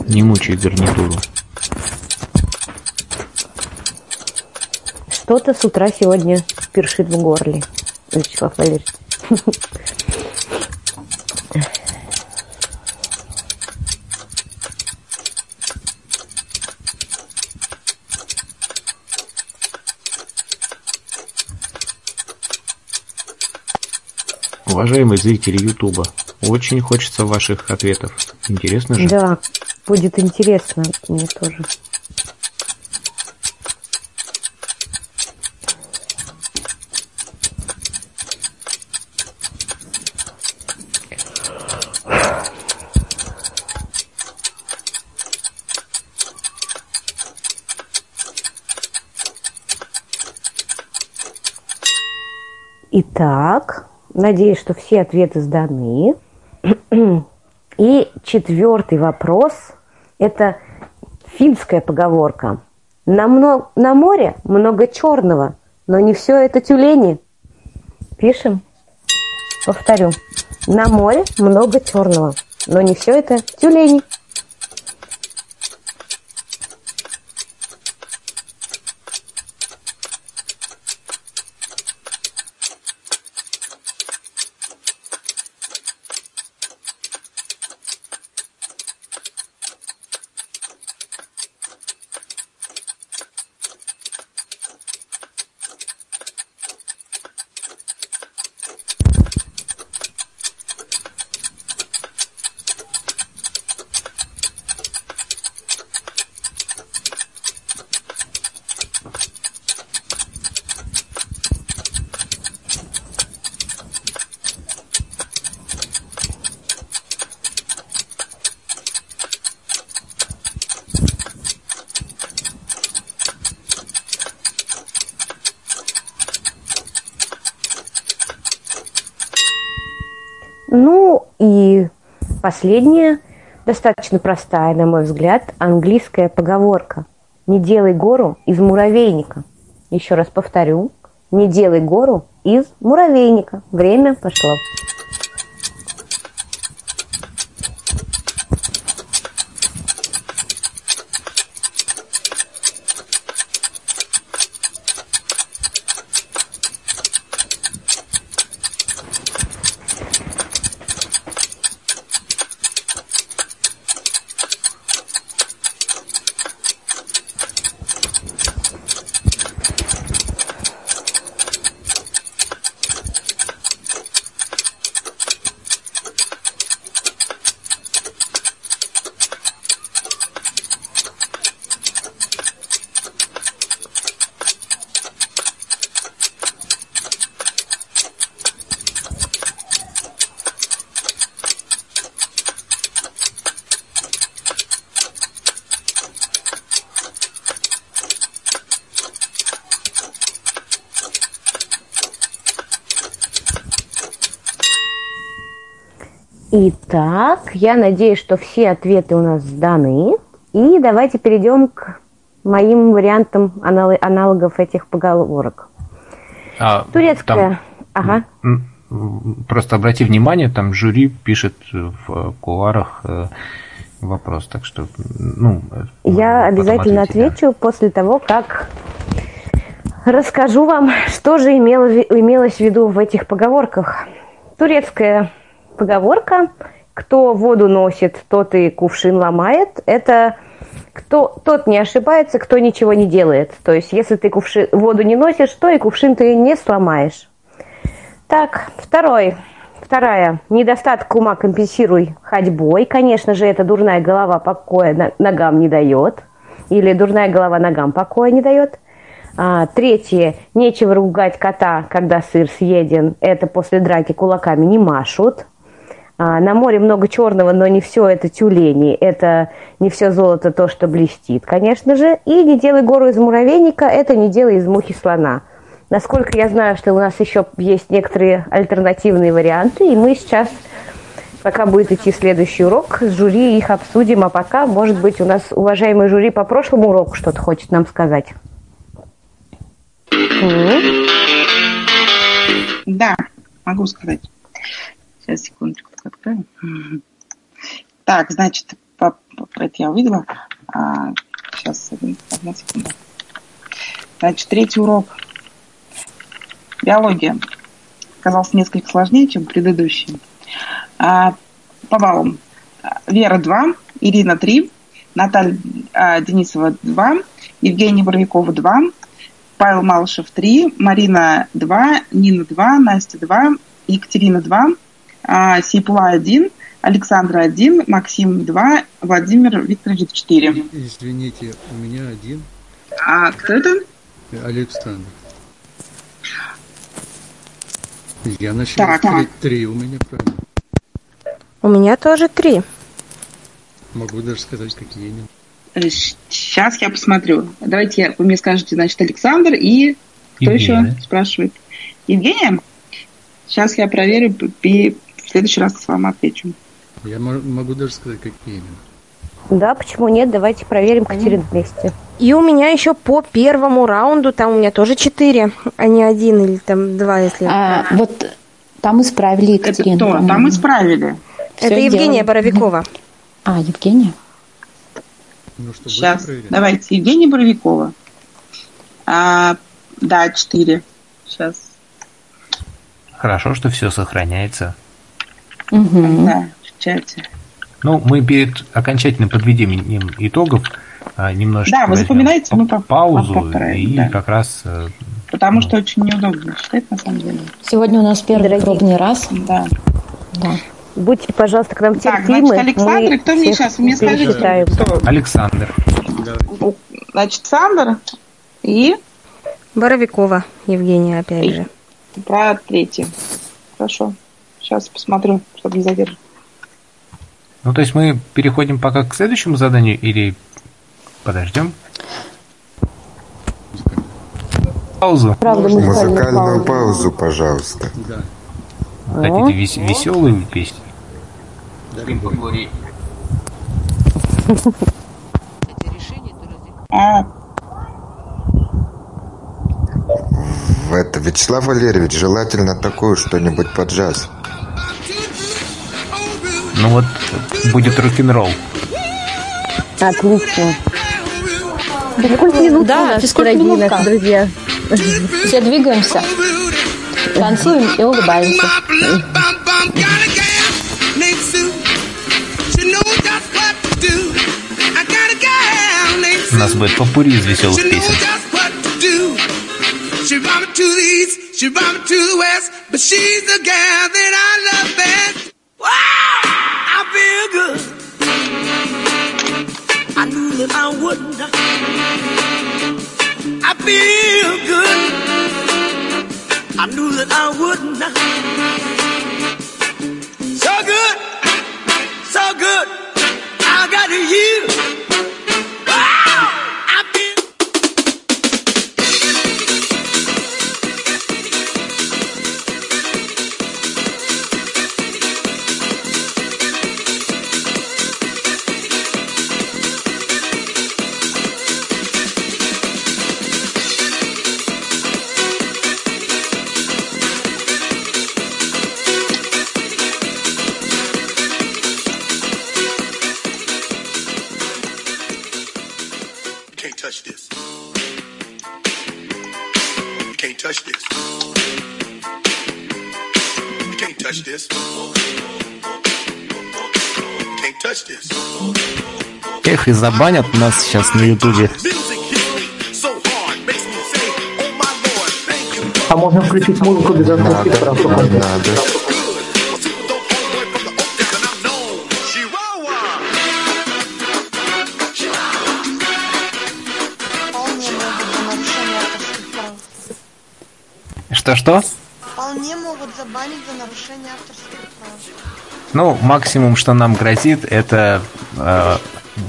Не мучай гарнитуру. Что-то с утра сегодня першит в горле, Вячеслав Валерьевич. Уважаемые зрители Ютуба, очень хочется ваших ответов. Интересно же? Да, будет интересно мне тоже. Итак, надеюсь, что все ответы сданы. И четвертый вопрос – это финская поговорка. На, мно- на море много черного, но не все это тюлени. Пишем. Повторю. На море много черного, но не все это тюлени. Ну и последняя, достаточно простая, на мой взгляд, английская поговорка. Не делай гору из муравейника. Еще раз повторю. Не делай гору из муравейника. Время пошло. Я надеюсь, что все ответы у нас сданы. И давайте перейдем к моим вариантам анал- аналогов этих поговорок. А, Турецкая. Ага. там, м, просто обрати внимание, там жюри пишет в куларах э, вопрос, так что, ну, э, Я обязательно ответить, да. отвечу после того, как расскажу вам, что же имело- имелось в виду в этих поговорках. Турецкая поговорка «Кто воду носит, тот и кувшин ломает» – это кто, тот не ошибается, кто ничего не делает. То есть, если ты кувши- воду не носишь, то и кувшин ты не сломаешь. Так, второй. Вторая. Недостаток ума компенсируй ходьбой. Конечно же, это дурная голова покоя ногам не дает. Или дурная голова ногам покоя не дает. А, третье. Нечего ругать кота, когда сыр съеден. Это после драки кулаками не машут. А, на море много черного, но не все это тюлени. Это не все золото то, что блестит, конечно же. И не делай гору из муравейника, это не делай из мухи слона. Насколько я знаю, что у нас еще есть некоторые альтернативные варианты, и мы сейчас, пока будет идти следующий урок, с жюри их обсудим, а пока, может быть, у нас уважаемый жюри по прошлому уроку что-то хочет нам сказать. Да, могу сказать. Сейчас, секундочку, только открою. Так, значит, по- по- это я увидела. А, сейчас, одна секунда. Значит, третий урок. Биология. Казался несколько сложнее, чем предыдущий. А, по баллам. Вера 2, Ирина 3, Наталья а, Денисова 2, Евгения Боровикова 2, Павел Малышев 3, Марина 2, Нина 2, Настя 2, Екатерина 2, а, Сейпула 1, Александра 1, Максим 2, Владимир Викторович 4. Извините, у меня один. А кто это? Александр. Я насчитал Так, три, так. три у меня, правильно. У меня тоже три. Могу даже сказать, какие именно. Сейчас я посмотрю. Давайте я, вы мне скажете, значит, Александр и кто Евгения. еще спрашивает? Евгения? Сейчас я проверю следующий раз вам отвечу. Я мо- могу даже сказать, какие именно. Да, почему нет? Давайте проверим Катерин вместе. И у меня еще по первому раунду, там у меня тоже четыре, а не один или там два, если... А, вот там исправили Екатерину. кто? по-моему. Там исправили. Это Всё Евгения сделали. Боровикова. А, Евгения? Ну что, Сейчас. Давайте. Евгения Боровикова. А, да, четыре. Сейчас. Хорошо, что все сохраняется. Да, в чате. Ну, мы перед окончательным подведением итогов а, немножечко Да, вы запоминаете, мы по- паузу поправим, и да. как раз э, Потому что очень неудобно читать, на самом деле. Сегодня у нас первый Дорогие. пробный раз. Да. Да. Будьте, пожалуйста, к нам Так, терпимы. значит, Александр, мы и кто мне сейчас? Мне скажите, кто? Александр. Значит, Александр и Боровикова Евгения, опять же. про третий. Хорошо. Сейчас посмотрю, чтобы не задерживать. Ну, то есть мы переходим пока к следующему заданию или подождем? Паузу. Правда, Музыкальную паузу, пожалуйста. Да. Хотите вес- веселую песню? А, В это, Вячеслав Валерьевич, желательно такую что-нибудь под джаз. Ну вот, будет рок-н-ролл. Отлично. Физкульт-минутка Да, у нас, физкульт-минутка. дорогие наши друзья. Все двигаемся, танцуем и улыбаемся. У нас будет попури из веселых песен. She brought me to the east, she brought me to the west, but she's the gal that I love best. Wow, I feel good. I knew that I wouldn't. I feel good. I knew that I wouldn't. So good, so good. I got you. Забанят нас сейчас на Ютубе. А можно включить музыку без авторских прав? Надо. Что-что? Вполне могут забанить за нарушение авторских прав. Ну, максимум, что нам грозит, это э,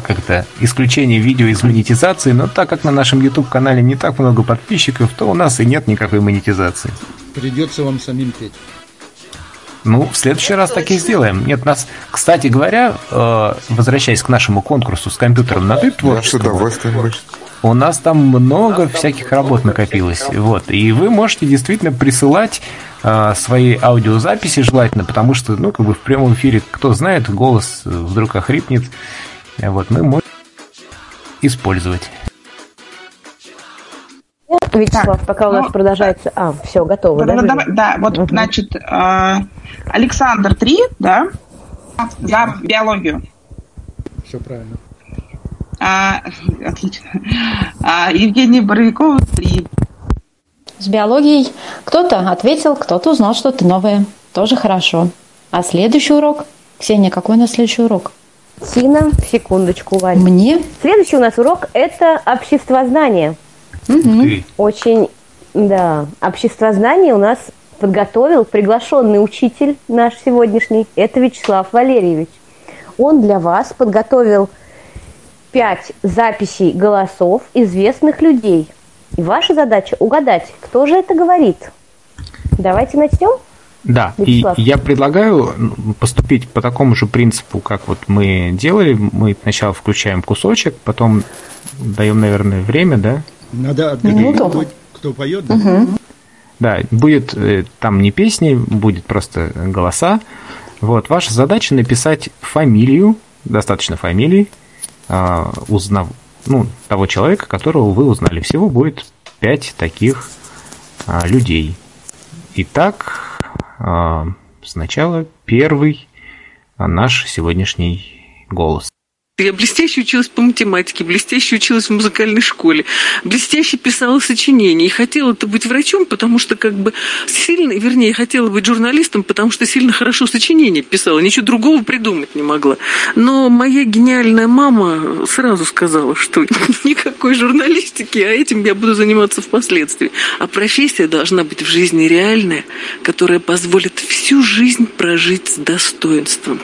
как-то исключение видео из монетизации, но так как на нашем YouTube-канале не так много подписчиков, то у нас и нет никакой монетизации. Придется вам самим петь. Ну, в следующий раз так и сделаем. Нет, нас, кстати говоря, э, возвращаясь к нашему конкурсу с компьютером на ты творчество, у нас там много всяких работ накопилось. Вот. И вы можете действительно присылать э, свои аудиозаписи желательно, потому что, ну, как бы в прямом эфире, кто знает, голос э, вдруг охрипнет. Вот, мы можем использовать. Вячеслав, пока у нас ну, продолжается... А, все, готово, Да, да? да, Жюля? да, вот, значит, э, Александр 3, да, за биологию. Все правильно. А, отлично. А, Евгений Боровиков 3. С биологией кто-то ответил, кто-то узнал что-то новое. Тоже хорошо. А следующий урок? Ксения, какой у нас следующий урок? Тина, секундочку, Вань. Мне? Следующий у нас урок – это обществознание. Ты. Очень, да, обществознание у нас подготовил приглашенный учитель наш сегодняшний, это Вячеслав Валерьевич. Он для вас подготовил пять записей голосов известных людей. И ваша задача угадать, кто же это говорит. Давайте начнем. Да, и Вячеслав. я предлагаю м, поступить по такому же принципу, как вот мы делали. Мы сначала включаем кусочек, потом даем, наверное, время, да? Надо отгадать, Минуту. кто, кто поет, да? Мгм. Да, будет э, там не песни, будет просто голоса. Вот, ваша задача написать фамилию, достаточно фамилии, а, узнав, ну, того человека, которого вы узнали. Всего будет пять таких а, людей. Итак, сначала первый а, наш сегодняшний голос. Я блестяще училась по математике, блестяще училась в музыкальной школе, блестяще писала сочинения и хотела это быть врачом, потому что как бы сильно, вернее, хотела быть журналистом, потому что сильно хорошо сочинения писала, ничего другого придумать не могла. Но моя гениальная мама сразу сказала, что никакой журналистики, а этим я буду заниматься впоследствии. А профессия должна быть в жизни реальная, которая позволит всю жизнь прожить с достоинством.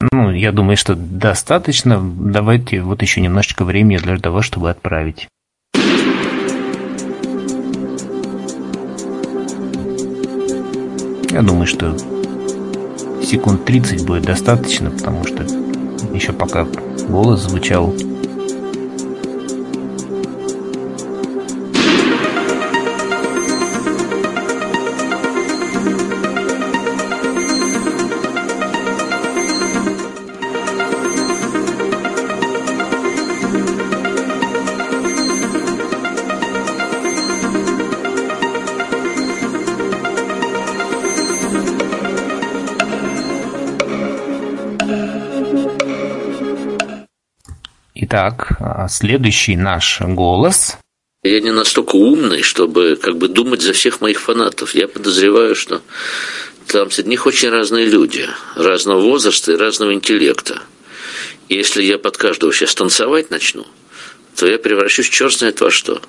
Ну, я думаю, что достаточно. Давайте вот еще немножечко времени для того, чтобы отправить. Я думаю, что секунд 30 будет достаточно, потому что еще пока голос звучал. Итак, а, следующий наш голос. Я не настолько умный, чтобы как бы думать за всех моих фанатов. Я подозреваю, что там среди них очень разные люди, разного возраста и разного интеллекта. И если я под каждого сейчас танцевать начну, то я превращусь в черт знает во что.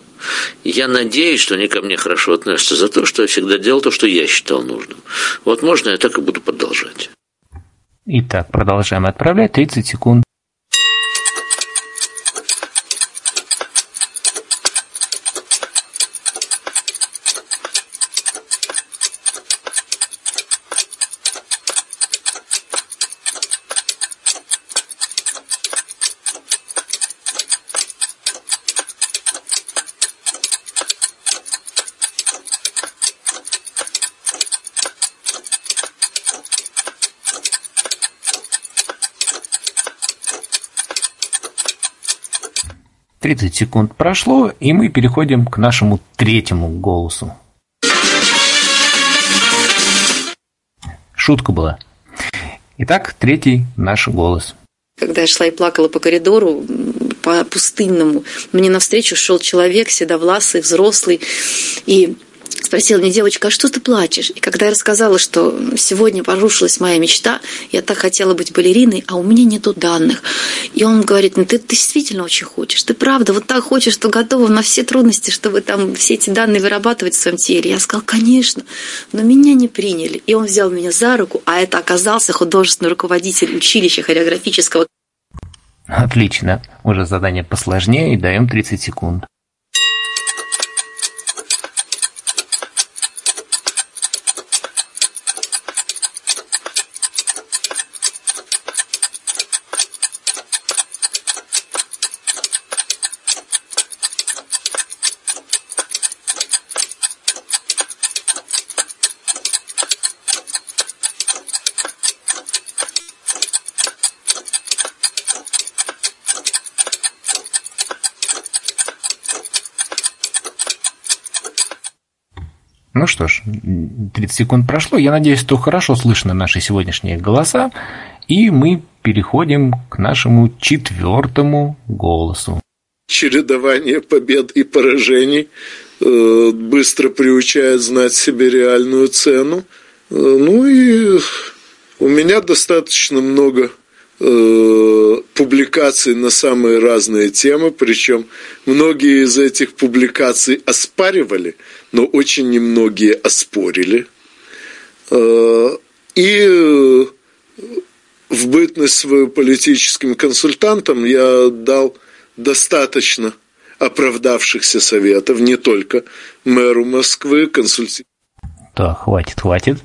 Я надеюсь, что они ко мне хорошо относятся за то, что я всегда делал то, что я считал нужным. Вот можно я так и буду продолжать. Итак, продолжаем отправлять. 30 секунд. Тридцать секунд прошло, и мы переходим к нашему третьему голосу. Шутка была. Итак, третий наш голос. Когда я шла и плакала по коридору, по пустынному, мне навстречу шел человек, седовласый, взрослый, и спросила мне девочка, а что ты плачешь? И когда я рассказала, что сегодня порушилась моя мечта, я так хотела быть балериной, а у меня нету данных. И он говорит, ну ты, ты действительно очень хочешь, ты правда вот так хочешь, что готова на все трудности, чтобы там все эти данные вырабатывать в своем теле. Я сказала, конечно, но меня не приняли. И он взял меня за руку, а это оказался художественный руководитель училища хореографического. Отлично. Уже задание посложнее даем 30 секунд. Ну что ж, 30 секунд прошло. Я надеюсь, что хорошо слышно наши сегодняшние голоса. И мы переходим к нашему четвертому голосу. Чередование побед и поражений э, быстро приучает знать себе реальную цену. Э, ну и у меня достаточно много э, публикаций на самые разные темы, причем многие из этих публикаций оспаривали, но очень немногие оспорили. Э, и э, в бытность свою политическим консультантом я дал достаточно оправдавшихся советов, не только мэру Москвы, консультировать. Да, хватит, хватит.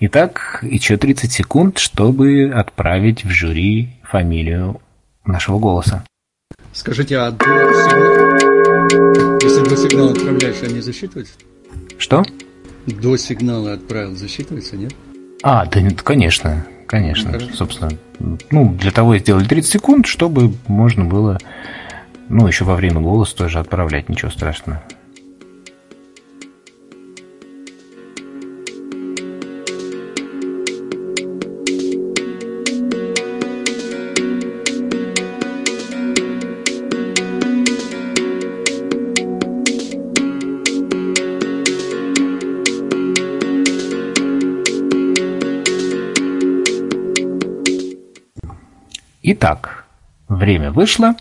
Итак, еще 30 секунд, чтобы отправить в жюри фамилию нашего голоса. Скажите, а до. Если до сигнала отправляешь, они засчитываются? Что? До сигнала отправил, засчитывается, нет? А, да нет, конечно, конечно. Ну, Собственно, ну, для того и сделали 30 секунд, чтобы можно было, ну, еще во время голоса тоже отправлять, ничего страшного. Итак, время вышло,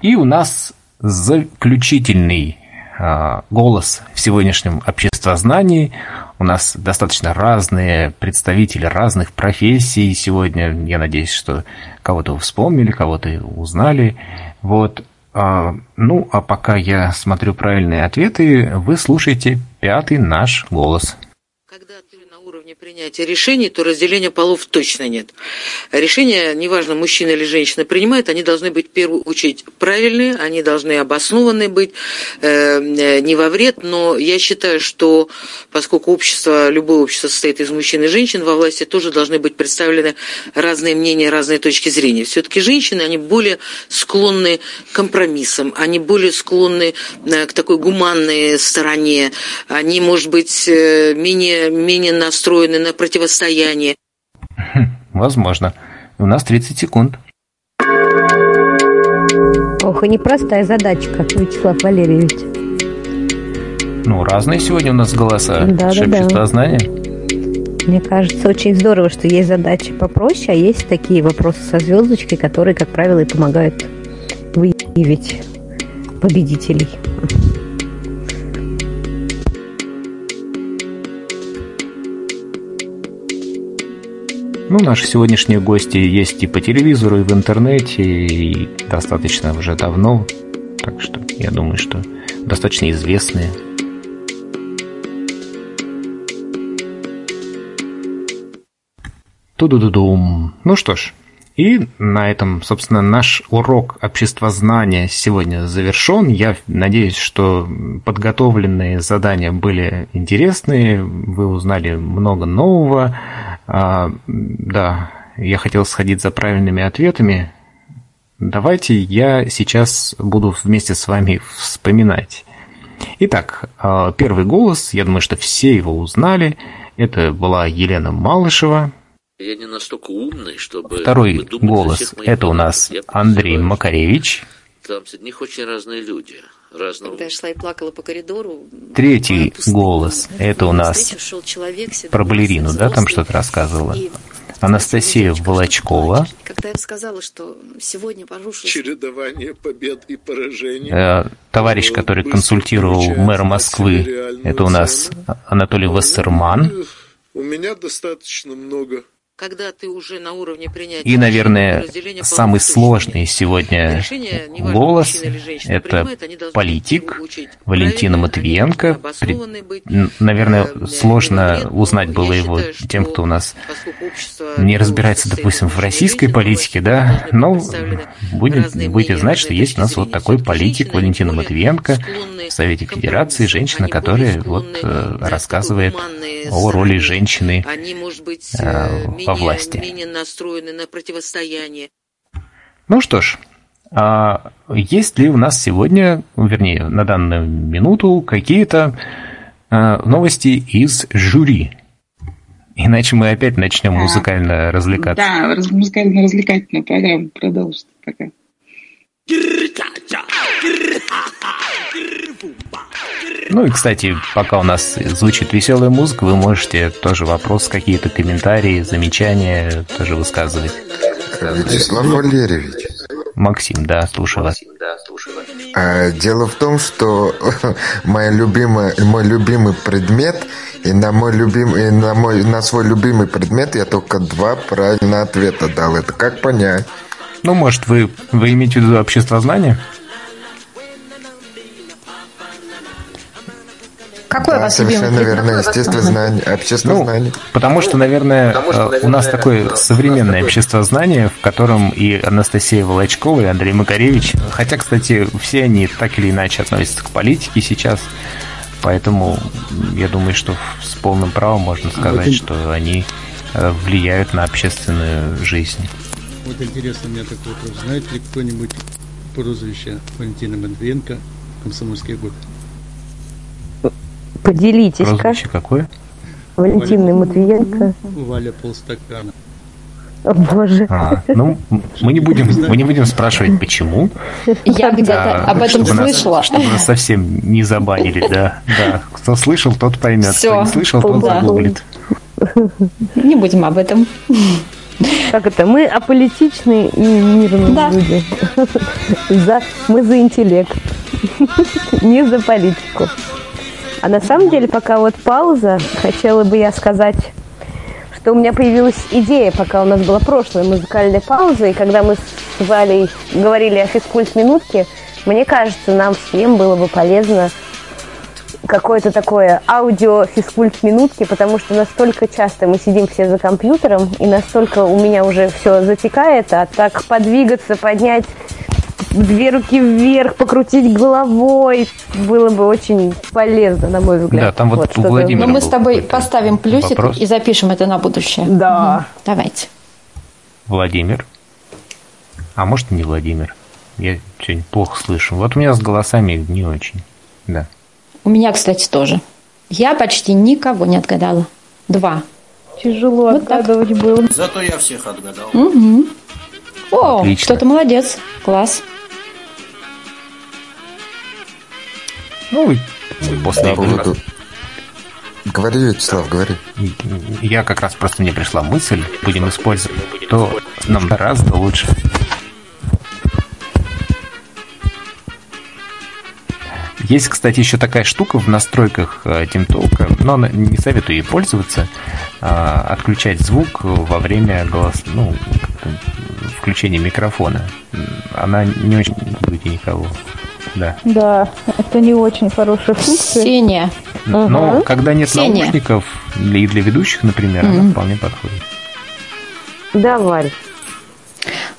и у нас заключительный э, голос в сегодняшнем обществознании. У нас достаточно разные представители разных профессий сегодня. Я надеюсь, что кого-то вспомнили, кого-то узнали. Вот. А, ну, а пока я смотрю правильные ответы, вы слушаете пятый наш голос уровне принятия решений, то разделения полов точно нет. Решения, неважно, мужчина или женщина принимают, они должны быть в первую очередь правильные, они должны обоснованные быть, э, э, не во вред, но я считаю, что поскольку общество, любое общество состоит из мужчин и женщин, во власти тоже должны быть представлены разные мнения, разные точки зрения. Все-таки женщины, они более склонны к компромиссам, они более склонны э, к такой гуманной стороне, они, может быть, э, менее, менее настроены настроены на противостояние. Возможно. У нас 30 секунд. Ох, и непростая задачка, Вячеслав Валерьевич. Ну, разные сегодня у нас голоса. Да, да, да. знания. Мне кажется, очень здорово, что есть задачи попроще, а есть такие вопросы со звездочкой, которые, как правило, и помогают выявить победителей. Ну, наши сегодняшние гости есть и по телевизору, и в интернете, и достаточно уже давно. Так что я думаю, что достаточно известные. Ту-ду-ду-дум. Ну что ж, и на этом, собственно, наш урок обществознания сегодня завершен. Я надеюсь, что подготовленные задания были интересные, вы узнали много нового. А, да, я хотел сходить за правильными ответами. Давайте я сейчас буду вместе с вами вспоминать. Итак, а, первый голос, я думаю, что все его узнали. Это была Елена Малышева – Я не настолько умный, чтобы... Второй голос это у нас. Я Андрей Макаревич. Там среди них очень разные люди. Разного Когда я шла и плакала по коридору, Третий голос это у нас человек, про балерину, да, там что-то рассказывала. И Анастасия Волочкова. когда я сказала, что сегодня порушился Чередование побед и поражений. Э, Товарищ, который консультировал мэра Москвы, это у нас Анатолий Вассерман. У меня достаточно много. Когда ты уже на уровне принятия И, наверное, самый сложный сегодня голос это политик Валентина Матвиенко. Наверное, сложно узнать было его тем, кто у нас не разбирается, допустим, в российской политике, да, но будем, будете знать, что есть у нас вот такой политик Валентина Матвиенко в Совете Федерации, женщина, которая вот э, рассказывает о роли женщины Во власти. менее настроены на противостояние. Ну что ж, а есть ли у нас сегодня, вернее, на данную минуту какие-то а, новости из жюри? Иначе мы опять начнем музыкально развлекаться. Да, раз- музыкально-развлекательная программа продолжится пока. Ну и, кстати, пока у нас звучит веселая музыка, вы можете тоже вопросы, какие-то комментарии, замечания тоже высказывать. Вячеслав Валерьевич, Максим, да, слушаю вас. а, дело в том, что моя любимая, мой любимый предмет, и на мой любимый, и на мой, на свой любимый предмет я только два правильных ответа дал. Это как понять? Ну, может, вы, вы имеете в виду обществознание? Какой у да, вас любимый совершенно верно. Естественно, знание, общественное знание. Потому что, наверное, э, у нас такое современное обществознание, в котором и Анастасия Волочкова, и Андрей Макаревич, хотя, кстати, все они так или иначе относятся к политике сейчас, поэтому я думаю, что с полным правом можно сказать, что они э, влияют на общественную жизнь. Вот интересно, у меня такой вопрос. Знает ли кто-нибудь прозвище Валентина Матвиенко «Комсомольские годы»? Поделитесь-ка. Прозвище какое? Валентина Матвиенко. Валя полстакана. О, боже. А, ну, мы не будем, мы не будем спрашивать, почему. Я где-то А, об этом чтобы нас- слышала. чтобы нас совсем не забанили, да. Да. Кто слышал, тот поймет. Всё. Кто не слышал, тот Да. загуглит. Не будем об этом. Как это? Мы аполитичные и мирные люди. За, мы за интеллект. Не за политику. А на самом деле, пока вот пауза, хотела бы я сказать, что у меня появилась идея, пока у нас была прошлая музыкальная пауза, и когда мы с Валей говорили о физкульт-минутке, мне кажется, нам всем было бы полезно какое-то такое аудио физкульт минутки, потому что настолько часто мы сидим все за компьютером, и настолько у меня уже все затекает, а так подвигаться, поднять две руки вверх, покрутить головой было бы очень полезно, на мой взгляд. Да, там вот у что-то- Владимира Но мы был с тобой поставим плюсик вопрос. и запишем это на будущее. Да. Давайте. Владимир. А может, не Владимир. Я что-нибудь плохо слышу. Вот у меня с голосами не очень. Да. У меня, кстати, тоже. Я почти никого не отгадала. Два. Тяжело отгадывать было. Зато я всех отгадал. Угу. О, Отлично. кто-то молодец. Класс. Ну, после По игры- поводу- Говори, Вячеслав, говори. Я как раз просто мне пришла мысль, будем использовать, то нам гораздо лучше. Есть, кстати, еще такая штука в настройках э, TeamTalk, но она- не советую ей пользоваться. а, Отключать звук во время голос, ну, включения микрофона. Она не очень будет никого. Да. Да, это не очень хорошая функция. Ксения. Но когда нет Ксения. наушников, и для ведущих, например, она Мгм. вполне подходит. Да, Валь.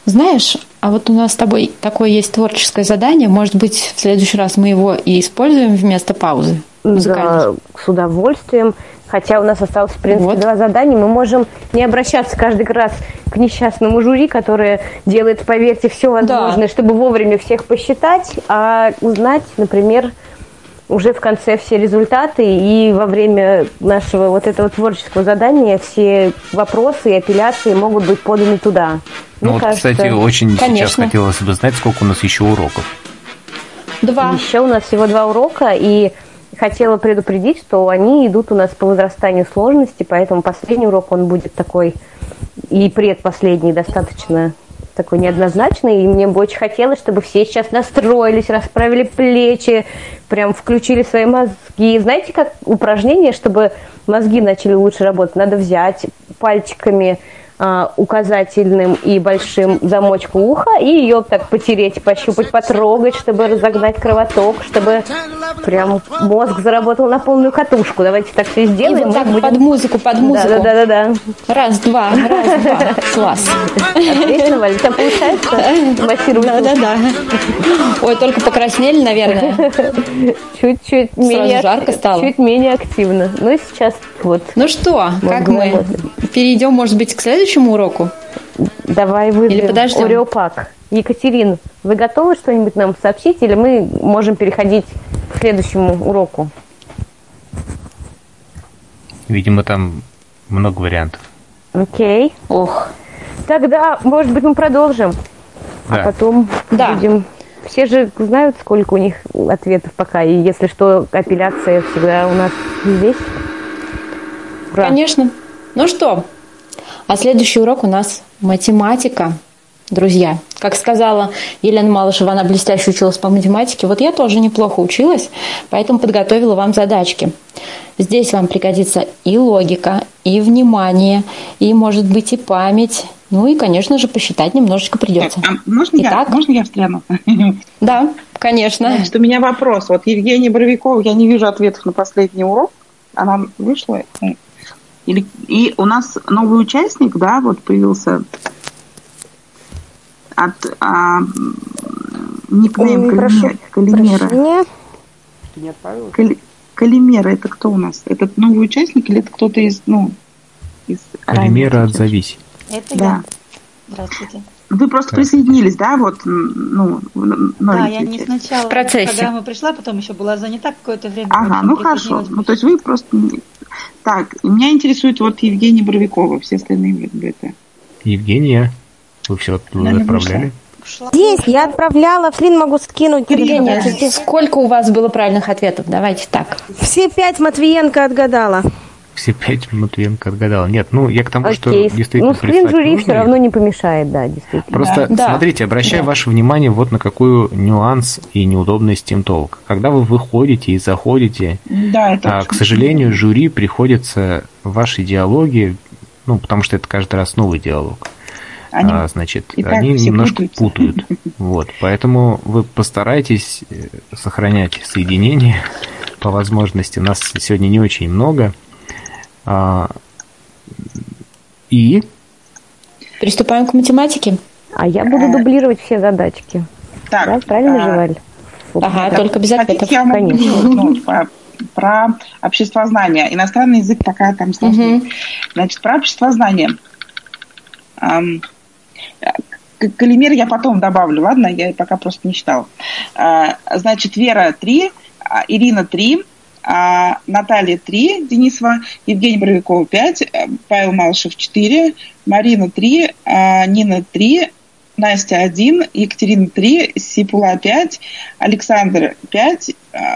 Знаешь, а вот у нас с тобой такое есть творческое задание. Может быть, в следующий раз мы его и используем вместо паузы. Да, с удовольствием. Хотя у нас осталось, в принципе, два задания. Мы можем не обращаться каждый раз к несчастному жюри, которое делает, поверьте, все возможное, чтобы вовремя всех посчитать, а узнать, например, уже в конце все результаты, и во время нашего вот этого творческого задания все вопросы и апелляции могут быть поданы туда. Ну Мне вот, кажется, кстати, очень сейчас конечно. хотелось бы знать, сколько у нас еще уроков. Два. Еще у нас всего два урока, и хотела предупредить, что они идут у нас по возрастанию сложности, поэтому последний урок, он будет такой, и предпоследний достаточно такой неоднозначный, и мне бы очень хотелось, чтобы все сейчас настроились, расправили плечи, прям включили свои мозги. Знаете, как упражнение, чтобы мозги начали лучше работать, надо взять пальчиками указательным и большим замочку уха и ее так потереть, пощупать, потрогать, чтобы разогнать кровоток, чтобы прям мозг заработал на полную катушку. Давайте так все сделаем. И вот так будем- под музыку, под музыку. Да, да, да, да, да. Раз, два, раз, два. Класс. Отлично, Валя, там получается массировать Да, да, да. Ой, только покраснели, наверное. Чуть-чуть менее, жарко стало. чуть менее активно. Ну сейчас вот. Ну что, как мы перейдем, может быть, к следующему уроку? Давай выберем Или подождем? Ореопак. Екатерин, вы готовы что-нибудь нам сообщить, или мы можем переходить к следующему уроку? Видимо, там много вариантов. Окей. Ох. Тогда, может быть, мы продолжим, а Да. потом будем... Все же знают, сколько у них ответов пока, и если что, апелляция всегда у нас здесь. Ура. Конечно. Ну что, а следующий урок у нас математика. Друзья, как сказала Елена Малышева, она блестяще училась по математике. Вот я тоже неплохо училась, поэтому подготовила вам задачки. Здесь вам пригодится и логика, и внимание, и, может быть, и память. Ну и, конечно же, посчитать немножечко придется. А можно, я, Итак? можно я встряну? Да, конечно. Значит, у меня вопрос. Вот Евгения Боровикова, я не вижу ответов на последний урок. Она вышла. Или, и у нас новый участник, да, вот появился от а, никнейм Калимера. прощения. Кали- Калимера это кто у нас? Это новый участник или это кто-то из, ну, из Полимера отзовись. Это Да. я. Здравствуйте. Вы просто присоединились, да, вот, ну, Да, я не сначала В процессе. программа пришла, потом еще была занята какое-то время. Ага, ну хорошо. Ну, то есть вы просто... Так, меня интересует вот Евгения Боровикова, все остальные это. Евгения, вы все не отправляли? Здесь я отправляла, Флин могу скинуть. Евгения, сколько у вас было правильных ответов? Давайте так. Все пять Матвиенко отгадала. Все пять Матвиенко отгадал. Нет, ну я к тому, что Окей. действительно Ну, скрин жюри нужно все равно не помешает, да, действительно. Просто Да. смотрите, обращаю Да. ваше внимание вот на какую нюанс и неудобность Team Talk. Когда вы выходите и заходите, Да, это а, к сожалению, жюри приходится ваши диалоги, ну, потому что это каждый раз новый диалог. Они а, значит, они немножко путаются. путают. Вот, поэтому вы постарайтесь э, сохранять соединение по возможности. Нас сегодня не очень много. А, И Приступаем к математике. А я буду дублировать все задачки. Так, Да, правильно а, же, Валь? Ага, Да. только без Хотите, ответов. я могу Конечно. ну, про, про обществознание. Иностранный язык пока там сложнее. Значит, про обществознание. К- Калимер я потом добавлю, ладно? Я пока просто не читала. А, Значит, Вера 3, Ирина 3, Наталья 3, Денисова, Евгений Боровикова 5, Павел Малышев 4, Марина 3, Нина 3, Настя 1, Екатерина 3, Сипула 5, Александр 5,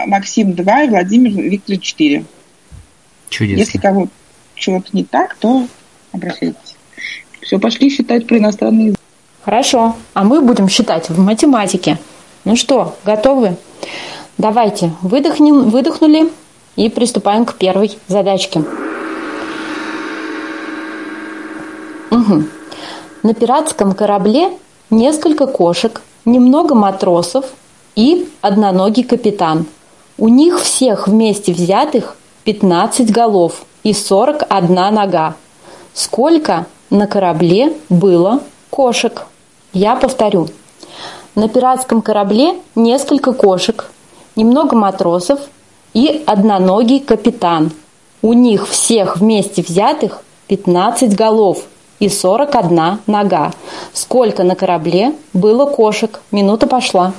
Максим 2 и Владимир Виктор 4. чудесно. Если кого чего-то не так, то обращайтесь. Все, пошли считать про иностранный язык. Хорошо. А мы будем считать в математике. Ну что, готовы? Давайте, выдохнем, выдохнули и приступаем к первой задачке. Мгм. На пиратском корабле несколько кошек, немного матросов и одноногий капитан. У них всех вместе взятых 15 голов и 41 нога. Сколько на корабле было кошек? Я повторю. На пиратском корабле несколько кошек, немного матросов и одноногий капитан. У них всех вместе взятых 15 голов и 41 нога. Сколько на корабле было кошек? Минута пошла.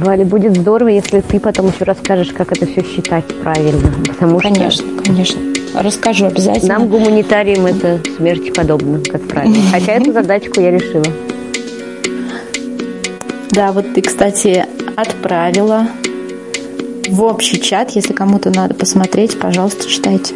Валя, будет здорово, если ты потом еще расскажешь, как это все считать правильно. Потому конечно, что конечно. Расскажу обязательно. Нам, гуманитариям, это смерти подобно, как правило. Хотя эту задачку я решила. Да, вот ты, кстати, отправила в общий чат. Если кому-то надо посмотреть, пожалуйста, читайте.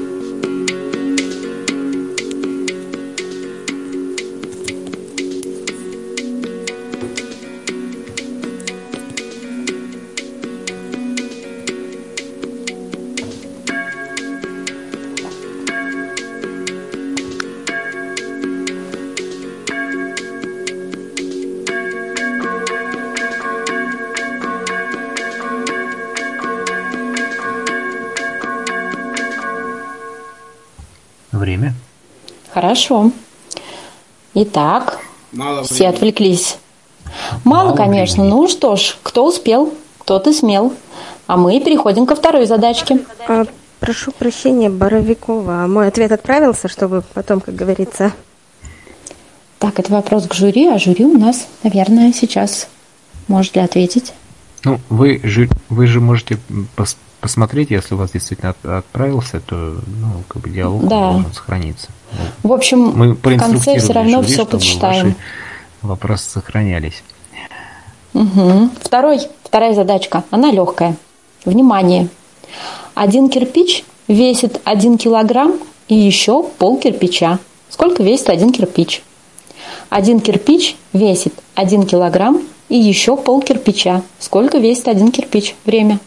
Хорошо. Итак, Мало все отвлеклись. Мало, Мало конечно. времени. Ну что ж, кто успел, тот и смел. А мы переходим ко второй задачке. А, прошу прощения, Боровикова. Мой ответ отправился, чтобы потом, как говорится... Так, это вопрос к жюри, а жюри у нас, наверное, сейчас может ли ответить. Ну, вы же, вы же можете посмотреть, если у вас действительно от- отправился, то ну, как бы диалог Да. должен сохраниться. В общем, Мы в конце все равно все ваши вопросы сохранялись. Мгм. Второй, вторая задачка, она легкая. Внимание. Один кирпич весит один килограмм и еще пол кирпича. Сколько весит один кирпич? Один кирпич весит один килограмм и еще пол кирпича. Сколько весит один кирпич? Время.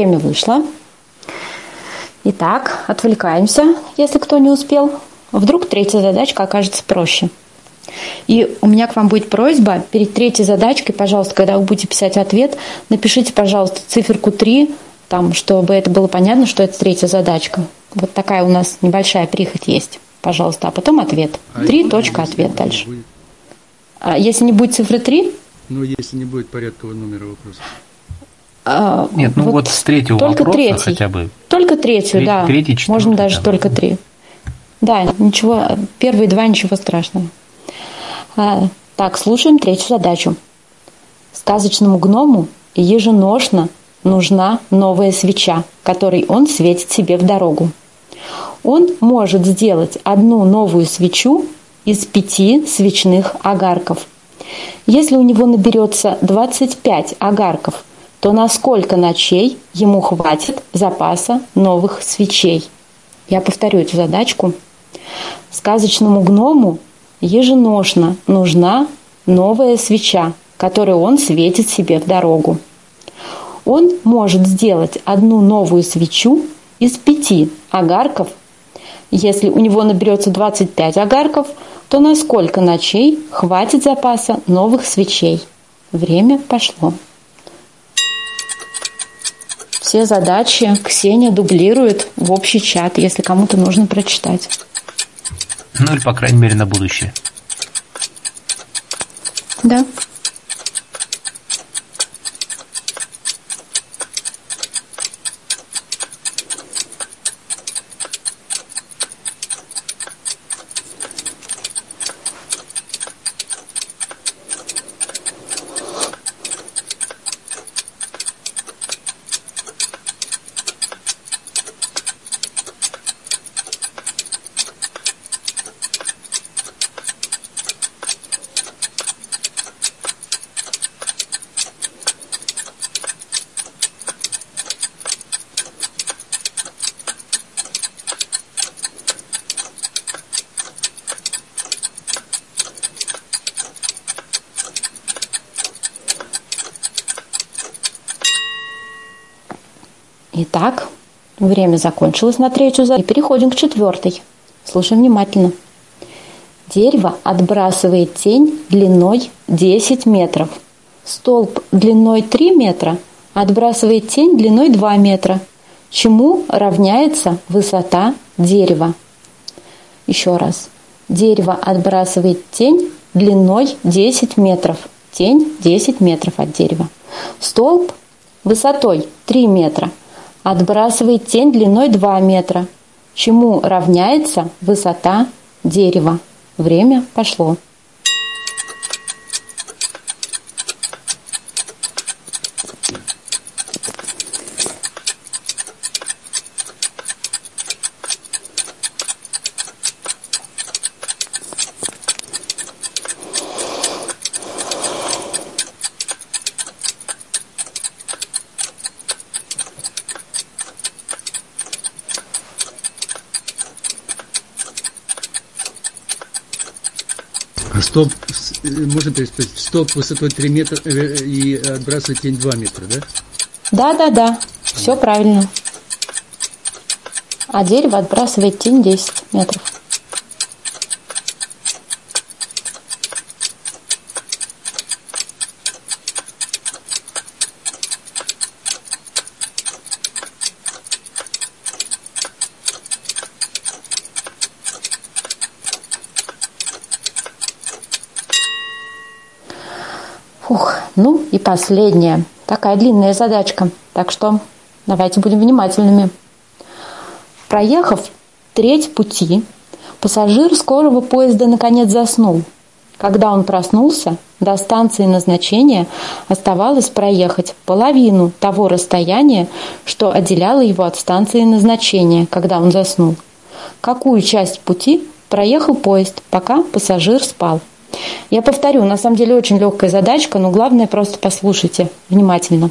Время вышло. Итак, отвлекаемся, если кто не успел. Вдруг третья задачка окажется проще. И у меня к вам будет просьба, перед третьей задачкой, пожалуйста, когда вы будете писать ответ, напишите, пожалуйста, циферку 3, там, чтобы это было понятно, что это третья задачка. Вот такая у нас небольшая прихоть есть. Пожалуйста, а потом ответ. Три точка ответ дальше. Будет. А если не будет цифры 3, Ну, если не будет порядкового номера вопроса. А, Нет, ну вот, с третьего только вопроса третий. хотя бы. Только третью, Третий- да. третий, четвертый Можно даже там. только три. Да, ничего, первые два ничего страшного. А, так, слушаем третью задачу. Сказочному гному еженошно нужна новая свеча, которой он светит себе в дорогу. Он может сделать одну новую свечу из пяти свечных огарков. Если у него наберется 25 огарков, то на сколько ночей ему хватит запаса новых свечей? Я повторю эту задачку. Сказочному гному еженошно нужна новая свеча, которой он светит себе в дорогу. Он может сделать одну новую свечу из пяти огарков. Если у него наберется 25 огарков, то на сколько ночей хватит запаса новых свечей? Время пошло. Все задачи Ксения дублирует в общий чат, если кому-то нужно прочитать. Ну или, по крайней мере, на будущее. Да. Время закончилось на третью задачу. И переходим к четвертой. Слушаем внимательно. Дерево отбрасывает тень длиной 10 метров. Столб длиной 3 метра отбрасывает тень длиной 2 метра. Чему равняется высота дерева? Еще раз. Дерево отбрасывает тень длиной 10 метров. Тень 10 метров от дерева. Столб высотой 3 метра отбрасывает тень длиной 2 метра. Чему равняется высота дерева? Время пошло. А столб, э, можно переспросить, столб высотой 3 метра э, и отбрасывает тень 2 метра, да? Да, да, да, все правильно. А дерево отбрасывает тень 10 метров. Ну и последняя. Такая длинная задачка. Так что давайте будем внимательными. Проехав треть пути, пассажир скорого поезда наконец заснул. Когда он проснулся, до станции назначения оставалось проехать половину того расстояния, что отделяло его от станции назначения, когда он заснул. Какую часть пути проехал поезд, пока пассажир спал? Я повторю, на самом деле очень легкая задачка, но главное просто послушайте внимательно.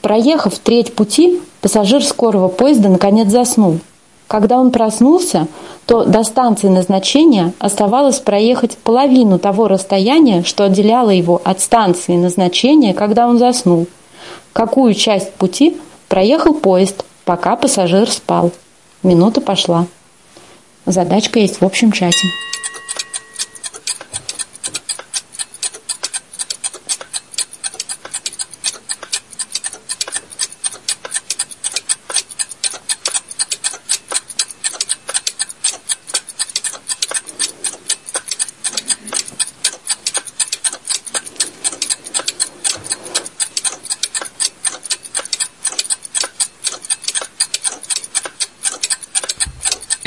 Проехав треть пути, пассажир скорого поезда наконец заснул. Когда он проснулся, то до станции назначения оставалось проехать половину того расстояния, что отделяло его от станции назначения, когда он заснул. Какую часть пути проехал поезд, пока пассажир спал? Минута пошла. Задачка есть в общем чате.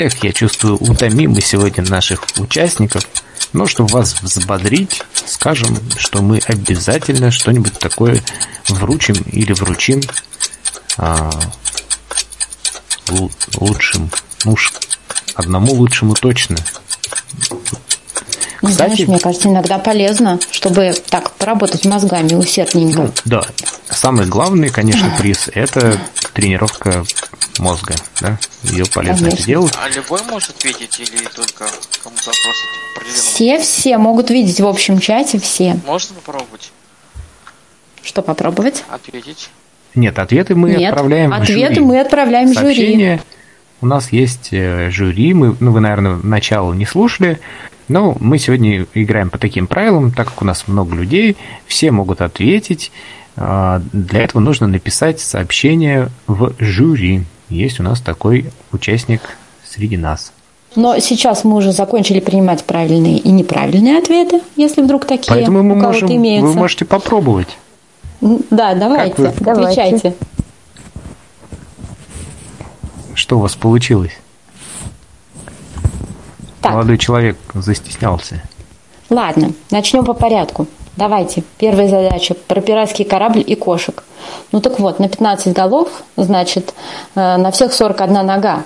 Эх, я чувствую, утомим мы сегодня наших участников. Но чтобы вас взбодрить, скажем, что мы обязательно что-нибудь такое вручим или вручим а, лучшим. Ну уж одному лучшему точно. Кстати, Знаешь, мне кажется, иногда полезно, чтобы так поработать мозгами усердненько. Ну, да. Самый главный, конечно, приз – это тренировка мозга. Да? Ее полезно Конечно. делать. А любой может видеть или только кому-то вопрос Все, все могут видеть в общем чате, все. Можно попробовать? Что попробовать? Ответить. Нет, ответы мы Нет, отправляем в ответы жюри. мы отправляем в Сообщение. жюри. У нас есть э, жюри, мы, ну, вы, наверное, начало не слушали, но мы сегодня играем по таким правилам, так как у нас много людей, все могут ответить. А, Для этого нужно написать сообщение в жюри. Есть у нас такой участник среди нас. Но сейчас мы уже закончили принимать правильные и неправильные ответы, если вдруг такие Поэтому мы у кого-то можем, имеются. вы можете попробовать. Да, давайте, вы? отвечайте. Что у вас получилось? Так. Молодой человек застеснялся. Ладно, начнем по порядку. Давайте. Первая задача про пиратский корабль и кошек. Ну так вот, на 15 голов, значит, э, на всех 41 нога.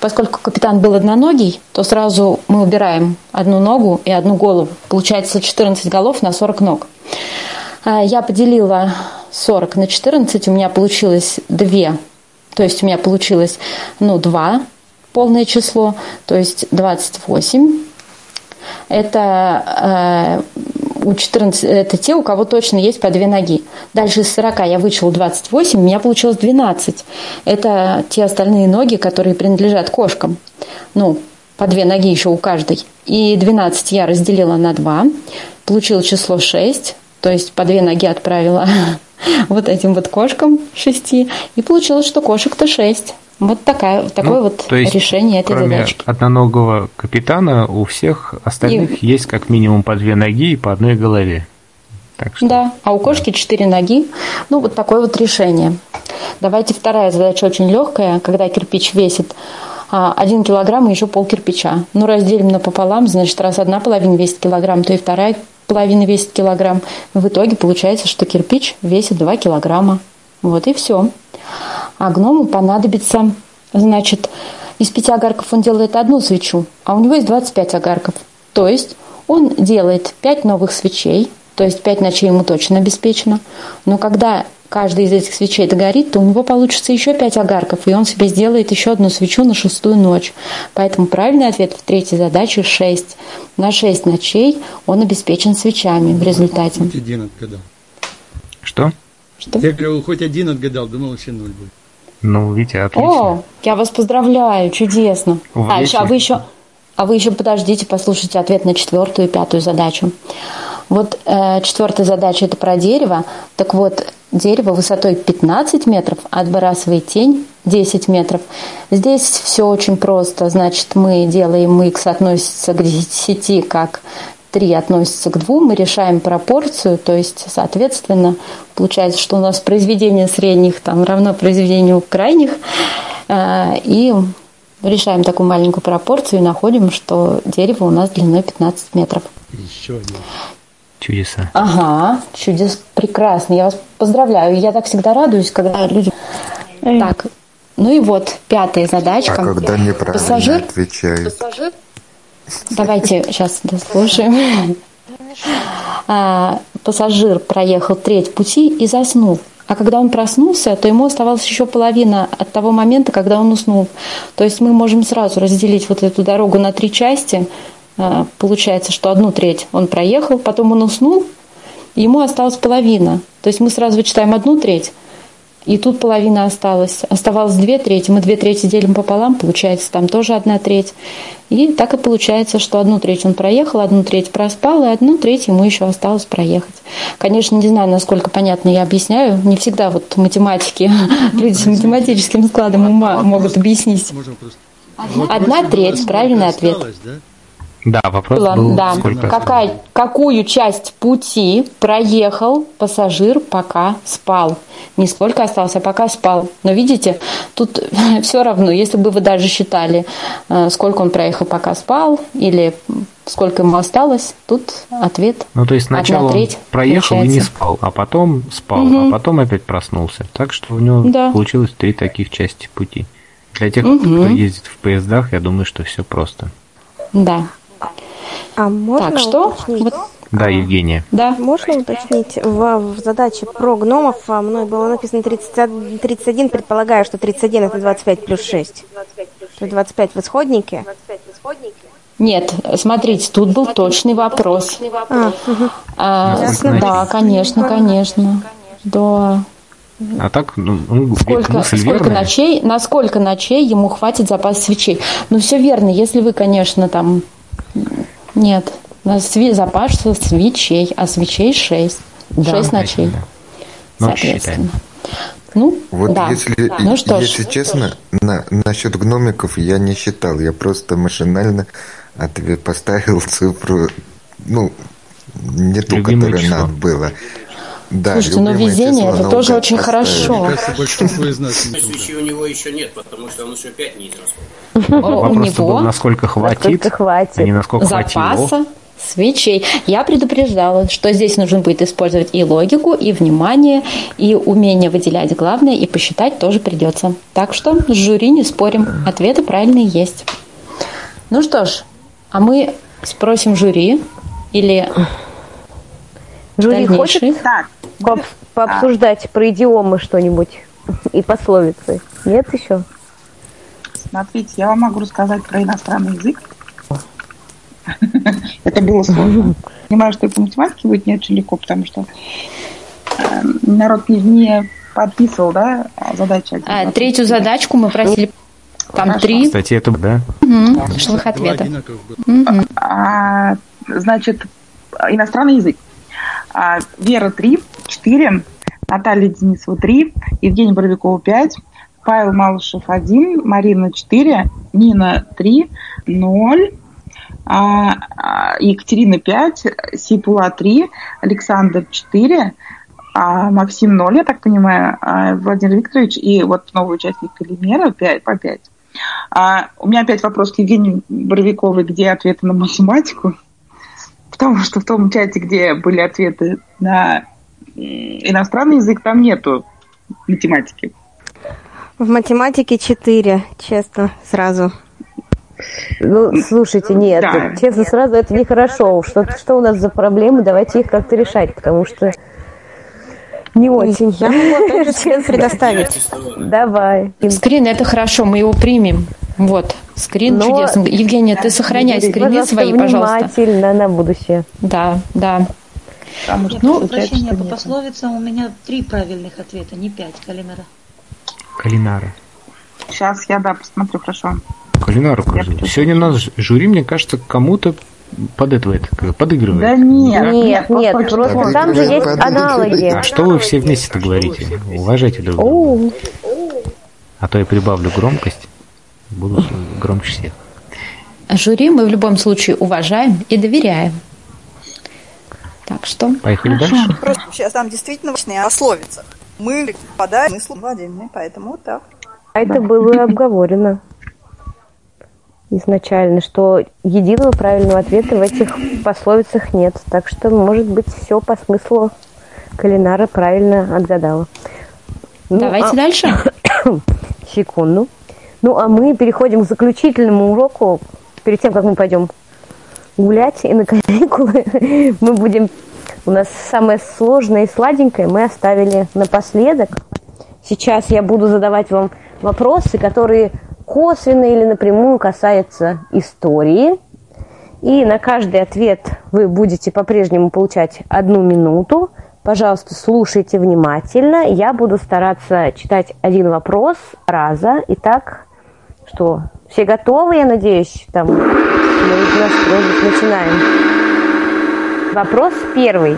Поскольку капитан был одноногий, то сразу мы убираем одну ногу и одну голову. Получается 14 голов на 40 ног. А, Я поделила 40 на 14, у меня получилось 2. То есть у меня получилось, ну, 2 полное число, то есть 28. Это э, у 14, это те, у кого точно есть по две ноги. Дальше из 40 я вычел 28, у меня получилось 12. Это те остальные ноги, которые принадлежат кошкам. Ну, по две ноги еще у каждой. И 12 я разделила на 2, получила число 6, то есть по две ноги отправила вот этим вот кошкам шести, и получилось, что кошек-то 6. Вот такая, такое Ну, вот то есть, решение этой Кроме задачки. одноногого капитана, у всех остальных есть как минимум по две ноги и по одной голове. Да, а у кошки четыре ноги. Ну, вот такое вот решение. Давайте вторая задача очень легкая, когда кирпич весит а, один килограмм и еще пол кирпича. Ну, разделим напополам, значит, раз одна половина весит килограмм, то и вторая половина весит килограмм. В итоге получается, что кирпич весит 2 килограмма. Вот и все. А гному понадобится, значит, из пяти огарков он делает одну свечу, а у него есть 25 огарков. То есть он делает 5 новых свечей, то есть 5 ночей ему точно обеспечено. Но когда каждая из этих свечей догорит, то у него получится еще 5 огарков, и он себе сделает еще одну свечу на шестую ночь. Поэтому правильный ответ в третьей задаче 6. На 6 ночей он обеспечен свечами в результате. Хоть один отгадал. Что? Что? Я говорю, хоть один отгадал, думал, вообще ноль будет. Ну, Витя, отлично. О, я вас поздравляю, чудесно. Вы А, еще, а вы еще, а вы еще подождите, послушайте ответ на четвертую и пятую задачу. Вот э, четвертая задача это про дерево. Так вот, дерево высотой 15 метров, отбрасывает тень 10 метров. Здесь все очень просто. Значит, мы делаем x относится к 10, как 3 относится к 2. Мы решаем пропорцию, то есть, соответственно, получается, что у нас произведение средних там равно произведению крайних. Э, И решаем такую маленькую пропорцию и находим, что дерево у нас длиной 15 метров. Еще один. Чудеса. Ага, чудес, прекрасно. Я вас поздравляю. Я так всегда радуюсь, когда люди... Так, ну и вот пятая задачка. А когда неправильно Пассажир? отвечают? Давайте сейчас дослушаем. А, пассажир проехал треть пути и заснул. А когда он проснулся, то ему оставалась еще половина от того момента, когда он уснул. То есть мы можем сразу разделить вот эту дорогу на три части. А, Получается, что одну треть он проехал, потом он уснул, ему осталась половина. То есть мы сразу вычитаем одну треть, и тут половина осталась. Оставалось две трети. Мы две трети делим пополам, получается там тоже одна треть. И так и получается, что одну треть он проехал, одну треть проспал, и одну треть ему еще осталось проехать. Конечно, не знаю, насколько понятно я объясняю. Не всегда вот математики, люди с математическим складом ума могут объяснить. Одна треть, правильный ответ. Да? Вопрос Была, был да. сколько? Какая, какую часть пути проехал пассажир, пока спал? Не сколько осталось, а пока спал. Но видите, тут все равно, если бы вы даже считали, э, сколько он проехал, пока спал, или сколько ему осталось, тут ответ Ну, то есть сначала он проехал и не получается. спал, а потом спал, Мгм. а потом опять проснулся. Так что у него Да. получилось три таких части пути. Для тех, Мгм. кто ездит в поездах, я думаю, что все просто. Да. А можно Так, что? уточнить? Вот, Да, Евгения. да. Можно уточнить, в, в задаче про гномов а, мной было написано 31, 31, предполагаю, что 31 это 25 плюс 6. То есть 25 в исходнике. Нет, смотрите, тут был точный вопрос. А, мгм. А, Ясно. да, конечно, конечно. Да. А так, ну, ну, Сколько, сколько верная. ночей, на сколько ночей ему хватит запас свечей? Ну, все верно, если вы, конечно, там... Нет, на сви- запас свечей, а свечей шесть. Да. Шесть ночей, Ну, соответственно. Ну, Вот да. если, Ну что ж. если честно, на, насчет гномиков я не считал. Я просто машинально ответ поставил цифру, ну, не ту, Любимое которую число. надо было. Да, Слушайте, любимое везение это тоже очень поставил. хорошо. Мне кажется, большинство из нас не Свечи у него еще нет, потому что он еще пять не у Вопрос был, насколько хватит, Насколько хватит. а не насколько запаса хватило. свечей. Я предупреждала, что здесь нужно будет использовать и логику, и внимание, и умение выделять главное, и посчитать тоже придется. Так что с жюри не спорим. Ответы правильные есть. Ну что ж, а мы спросим жюри или Жюри хочет. Так, пооб- пообсуждать про идиомы что-нибудь и пословицы? Нет еще? смотрите, я вам могу рассказать про иностранный язык. Это было сложно. Понимаю, что и по математике будет не очень легко, потому что э, народ не, подписывал, да, задачи. А, третью задачку мы просили. Там Хорошо. три Кстати, это, да. Шлых ответа. Мгм. А, значит, иностранный язык. А, Вера 3, 4, Наталья Денисова 3, Евгений Боровикова 5, Павел Малышев 1, Марина 4, Нина 3, 0, а, а, Екатерина 5, Сипула 3, Александр 4, а Максим 0, я так понимаю, Владимир Викторович и вот новый участник Калимера 5, по 5. А, у меня опять вопрос к Евгению Боровиковой, где ответы на математику? Потому что в том чате, где были ответы на иностранный язык, там нету математики. В математике 4, честно, сразу. Ну, слушайте, нет, Да. честно, сразу это нехорошо. Что, что у нас за проблемы, давайте их как-то решать, потому что не очень. Я могу опять же скрин предоставить. Давай. Скрин это хорошо, мы его примем. Вот, скрин Но- чудесный. Евгения, ты сохраняй скрины Пожалуйста, свои, пожалуйста. внимательно на будущее. Да, да. Я Ну, прошу прощения, что по нет. пословицам у меня три правильных ответа, не пять, Калимера. Калинара. Сейчас я, да, посмотрю, хорошо. Калинара, кажется. Сегодня у нас жюри, мне кажется, кому-то под это, это подыгрывает. Да нет, Нет, нет, просто там же есть аналоги. А что вы все вместе-то говорите? Уважайте друг друга. А то я прибавлю громкость. Буду громче всех. Жюри мы в любом случае уважаем и доверяем. Так что... Поехали дальше. Просто сейчас там действительно важные пословицы. Мы попадаем смыслу владения, поэтому вот так. А это было обговорено изначально, что единого правильного ответа в этих пословицах нет. Так что, может быть, все по смыслу Калинара правильно отгадала. Ну, Давайте а- дальше. Секунду. Ну, а мы переходим к заключительному уроку. Перед тем, как мы пойдем гулять и на каникулы, мы будем... У нас самое сложное и сладенькое мы оставили напоследок. Сейчас я буду задавать вам вопросы, которые косвенно или напрямую касаются истории. И на каждый ответ вы будете по-прежнему получать одну минуту. Пожалуйста, слушайте внимательно. Я буду стараться читать один вопрос раза. Итак, что, все готовы, я надеюсь? Там, мы начинаем. Вопрос первый.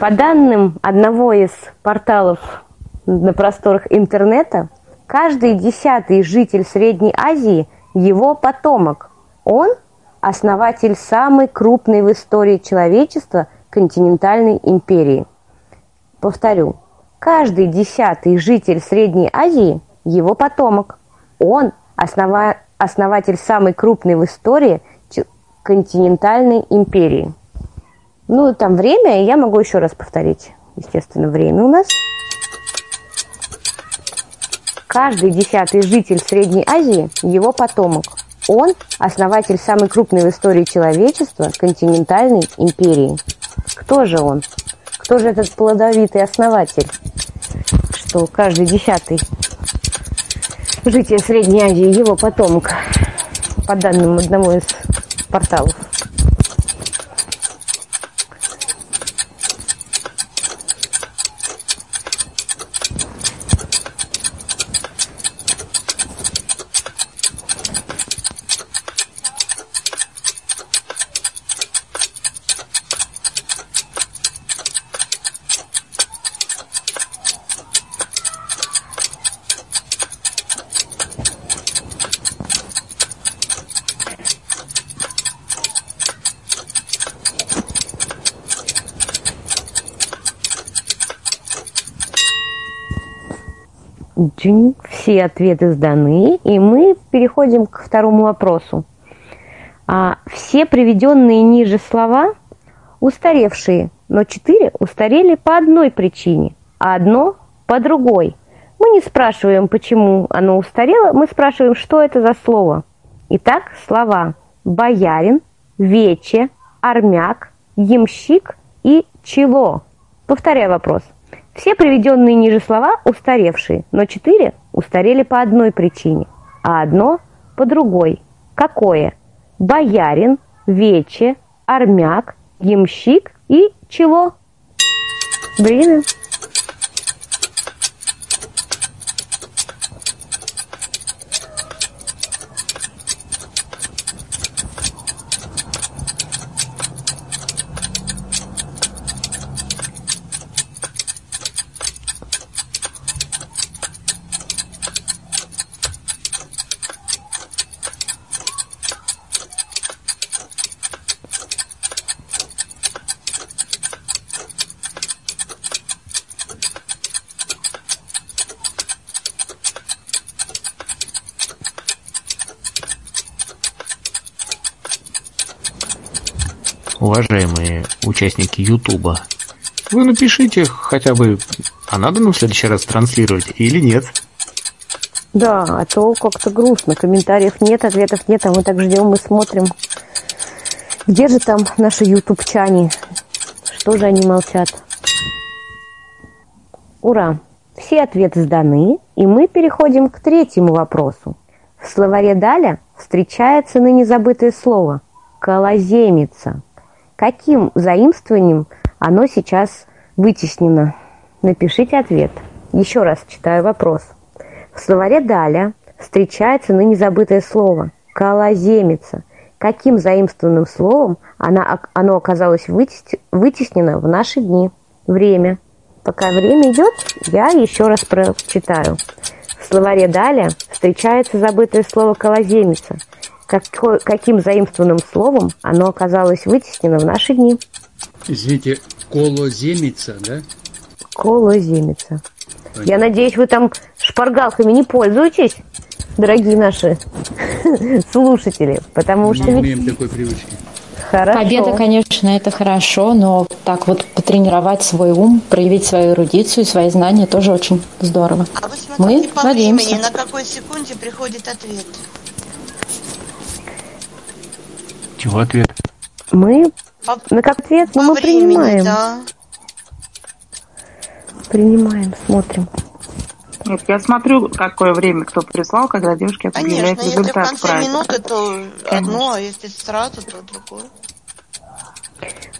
По данным одного из порталов на просторах интернета, каждый десятый житель Средней Азии – его потомок. Он – основатель самой крупной в истории человечества континентальной империи. Повторю, каждый десятый житель Средней Азии – его потомок. Он – основа- основатель самой крупной в истории континентальной империи. Ну, там время, я могу еще раз повторить. Естественно, время у нас. Каждый десятый житель Средней Азии – его потомок. Он – основатель самой крупной в истории человечества континентальной империи. Кто же он? Кто же этот плодовитый основатель? Что каждый десятый житель Средней Азии – его потомок, по данным одного из порталов. Все ответы сданы, и мы переходим к второму вопросу. А, все приведенные ниже слова устаревшие, но четыре устарели по одной причине, а одно по другой. Мы не спрашиваем, почему оно устарело, мы спрашиваем, что это за слово. Итак, слова боярин, вече, армяк, ямщик и чело. Повторяю вопрос. Все приведенные ниже слова устаревшие, но четыре устарели по одной причине, а одно по другой. Какое? Боярин, вече, армяк, ямщик и чего? Время. Уважаемые участники Ютуба, вы напишите хотя бы, а надо нам в следующий раз транслировать или нет? Да, а то как-то грустно. Комментариев нет, ответов нет, а мы так ждем и смотрим. Где же там наши ютубчане? Что же они молчат? Ура! Все ответы сданы, и мы переходим к третьему вопросу. В словаре Даля встречается ныне забытое слово «колоземица». Каким заимствованием оно сейчас вытеснено? Напишите ответ. Еще раз читаю вопрос. В словаре «Даля» встречается ныне забытое слово «колоземица». Каким заимствованным словом она, оно оказалось вытеснено в наши дни? Время. Пока время идет, я еще раз прочитаю. В словаре «Даля» встречается забытое слово «колоземица» какой, каким заимствованным словом оно оказалось вытеснено в наши дни. Извините, колоземица, да? Колоземица. Понятно. Я надеюсь, вы там шпаргалками не пользуетесь, дорогие наши слушатели, потому Мы что ведь... имеем такой привычки. Хорошо. Победа, конечно, это хорошо, но так вот потренировать свой ум, проявить свою эрудицию, свои знания тоже очень здорово. А вы смотрите Мы по надеемся. времени, на какой секунде приходит ответ. Чего ответ? Мы По, на как ответ, но мы времени, принимаем. да. Принимаем, смотрим. Нет, я смотрю, какое время кто прислал, когда девушке Конечно, объявляют если в результат конце правильно. минуты, то одно, а если сразу, то другое.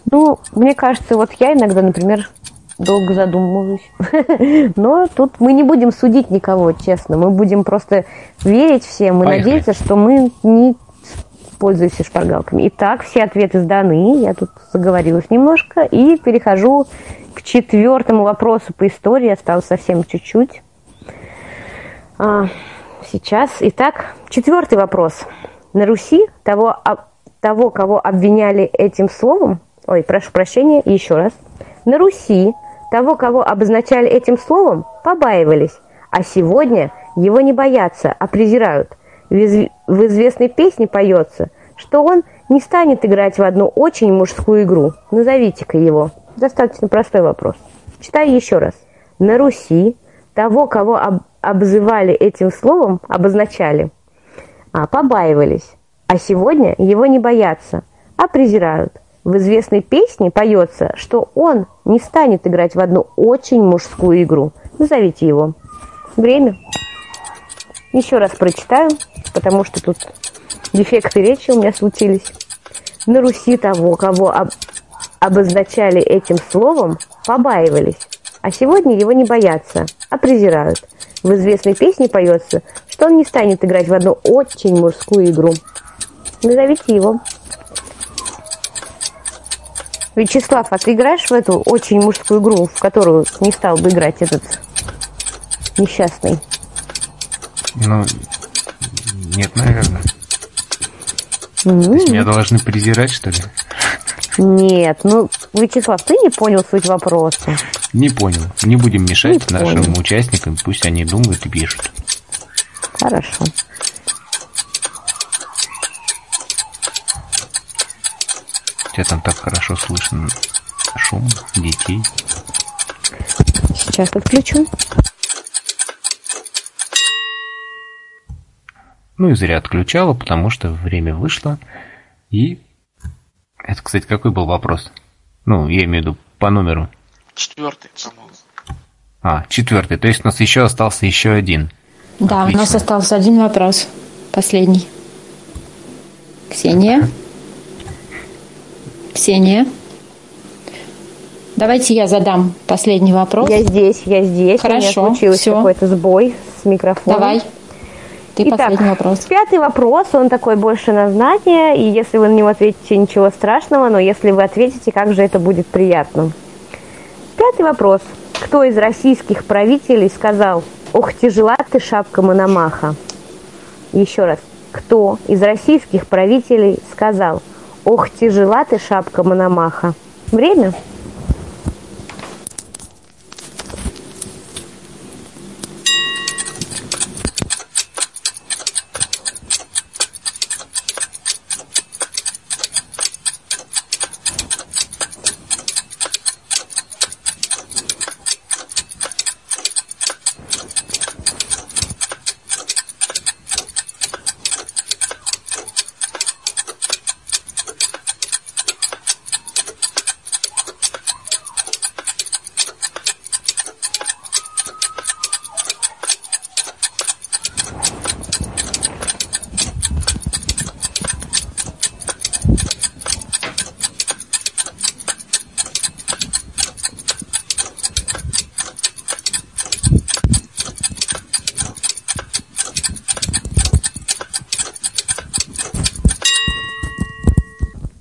Ну, мне кажется, вот я иногда, например, долго задумываюсь. Но тут мы не будем судить никого, честно. Мы будем просто верить всем и Поехали. надеяться, что мы не пользуемся шпаргалками. Итак, все ответы сданы. Я тут заговорилась немножко. И перехожу к четвертому вопросу по истории. Осталось совсем чуть-чуть. А, сейчас. Итак, четвертый вопрос. На Руси того, об- того, кого обвиняли этим словом, ой, прошу прощения, еще раз. На Руси того, кого обозначали этим словом, побаивались, а сегодня его не боятся, а презирают. В, из- в известной песне поется, что он не станет играть в одну очень мужскую игру. Назовите-ка его. Достаточно простой вопрос. Читаю еще раз. На Руси того, кого об- обзывали этим словом, обозначали, а, побаивались, а сегодня его не боятся, а презирают. В известной песне поется, что он не станет играть в одну очень мужскую игру. Назовите его. Время. Еще раз прочитаю, потому что тут дефекты речи у меня случились. На Руси того, кого об- обозначали этим словом, побаивались, а сегодня его не боятся, а презирают. В известной песне поется, что он не станет играть в одну очень мужскую игру. Назовите его. Вячеслав, а ты играешь в эту очень мужскую игру, в которую не стал бы играть этот несчастный? Ну, нет, наверное. То есть меня должны презирать, что ли? Нет, ну, Вячеслав, ты не понял суть вопроса. Не понял. Не будем мешать Не нашим понял. участникам, пусть они думают и пишут. Хорошо. Тебя там так хорошо слышно. Шум детей. Сейчас отключу. Ну и зря отключала, потому что время вышло. И... Это, кстати, какой был вопрос? Ну, я имею в виду по номеру. Четвертый, по-моему. А, четвертый. То есть у нас еще остался еще один. Да, у нас Отлично. остался один вопрос. Последний. Ксения? Ксения? Давайте я задам последний вопрос. Я здесь, я здесь. Хорошо, У меня случился всё. какой-то сбой с микрофоном. Давай. Ты Итак, последний вопрос. Пятый вопрос, он такой больше на знание, и если вы на него ответите, ничего страшного, но если вы ответите, как же это будет приятно. Пятый вопрос. Кто из российских правителей сказал, ох, тяжела ты шапка Мономаха? Еще раз. Кто из российских правителей сказал, ох, тяжела ты шапка Мономаха? Время?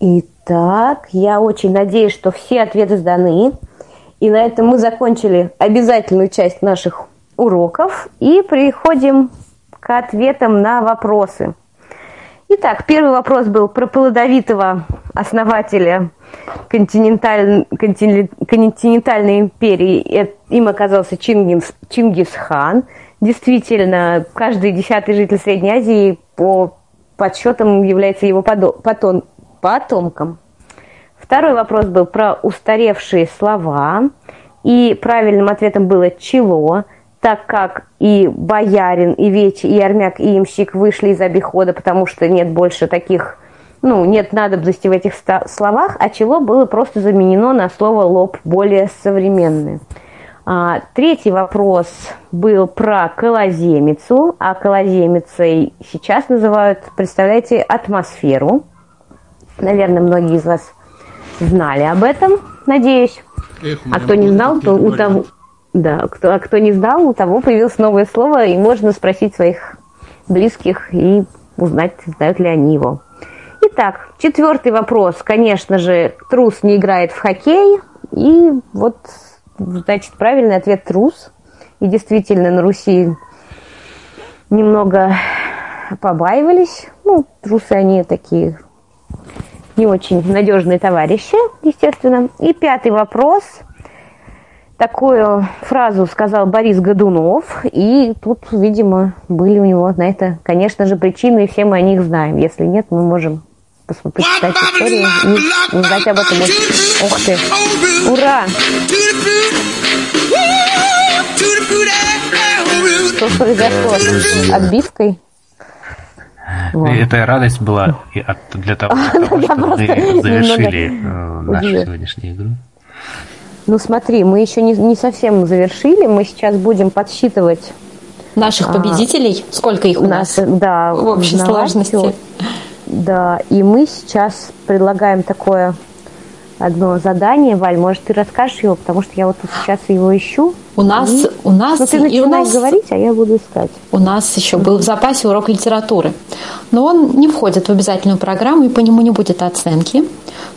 Итак, я очень надеюсь, что все ответы сданы. И на этом мы закончили обязательную часть наших уроков и переходим к ответам на вопросы. Итак, первый вопрос был про плодовитого основателя континенталь- континен- континентальной империи. Э, Им оказался Чингис, Чингисхан. Действительно, каждый десятый житель Средней Азии по подсчетам является его потом- потомком. Второй вопрос был про устаревшие слова. И правильным ответом было «чело», так как и боярин, и веч, и армяк, и имщик вышли из обихода, потому что нет больше таких, ну, нет надобности в этих словах, а чело было просто заменено на слово лоб, более современное. А, третий вопрос был про колоземицу, а колоземицей сейчас называют, представляете, атмосферу. Наверное, многие из вас знали об этом, надеюсь. Эх, А кто не знал, то у того, да, кто, а кто не знал, у того появилось новое слово, и можно спросить своих близких и узнать, знают ли они его. Итак, четвертый вопрос. Конечно же, трус не играет в хоккей. И вот, значит, правильный ответ трус. И действительно, на Руси немного побаивались. Ну, трусы они такие не очень надежные товарищи, естественно. И пятый вопрос. Такую фразу сказал Борис Годунов, и тут, видимо, были у него на это, конечно же, причины, и все мы о них знаем. Если нет, мы можем пос- почитать историю и узнать об этом. Ух ты! Ура! Что произошло отбивкой? Вот. Эта радость была и от- для того, для того, Я чтобы просто мы завершили э, нашу удивилась. сегодняшнюю игру. Ну смотри, мы еще не, не совсем завершили, мы сейчас будем подсчитывать Наших а, победителей, сколько их у нас? наши- да, в общей сложности. Да, и мы сейчас предлагаем такое одно задание. Валь, может, ты расскажешь его, потому что я вот сейчас его ищу. У нас, И- у нас Ну, ты и у нас говорить, а я буду искать. У нас еще был в запасе урок литературы. Но он не входит в обязательную программу, и по нему не будет оценки.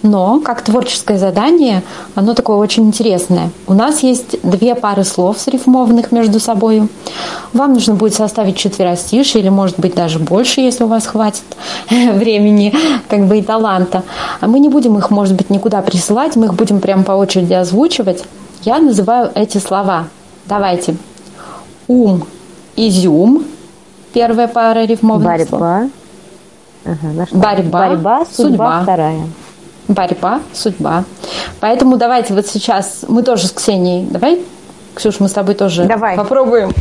Но, как творческое задание, оно такое очень интересное. У нас есть две пары слов срифмованных между собой. Вам нужно будет составить четверостишие, или, может быть, даже больше, если у вас хватит времени как бы и таланта. А мы не будем их, может быть, никуда присылать, мы их будем прямо по очереди озвучивать. Я называю эти слова. Давайте. Ум, изюм. Первая пара рифмованных слов. Борьба. Ага, нашла. Борьба, Борьба, судьба, вторая. Борьба, судьба. Поэтому давайте вот сейчас мы тоже с Ксенией. Давай, Ксюш, мы с тобой тоже Давай. попробуем.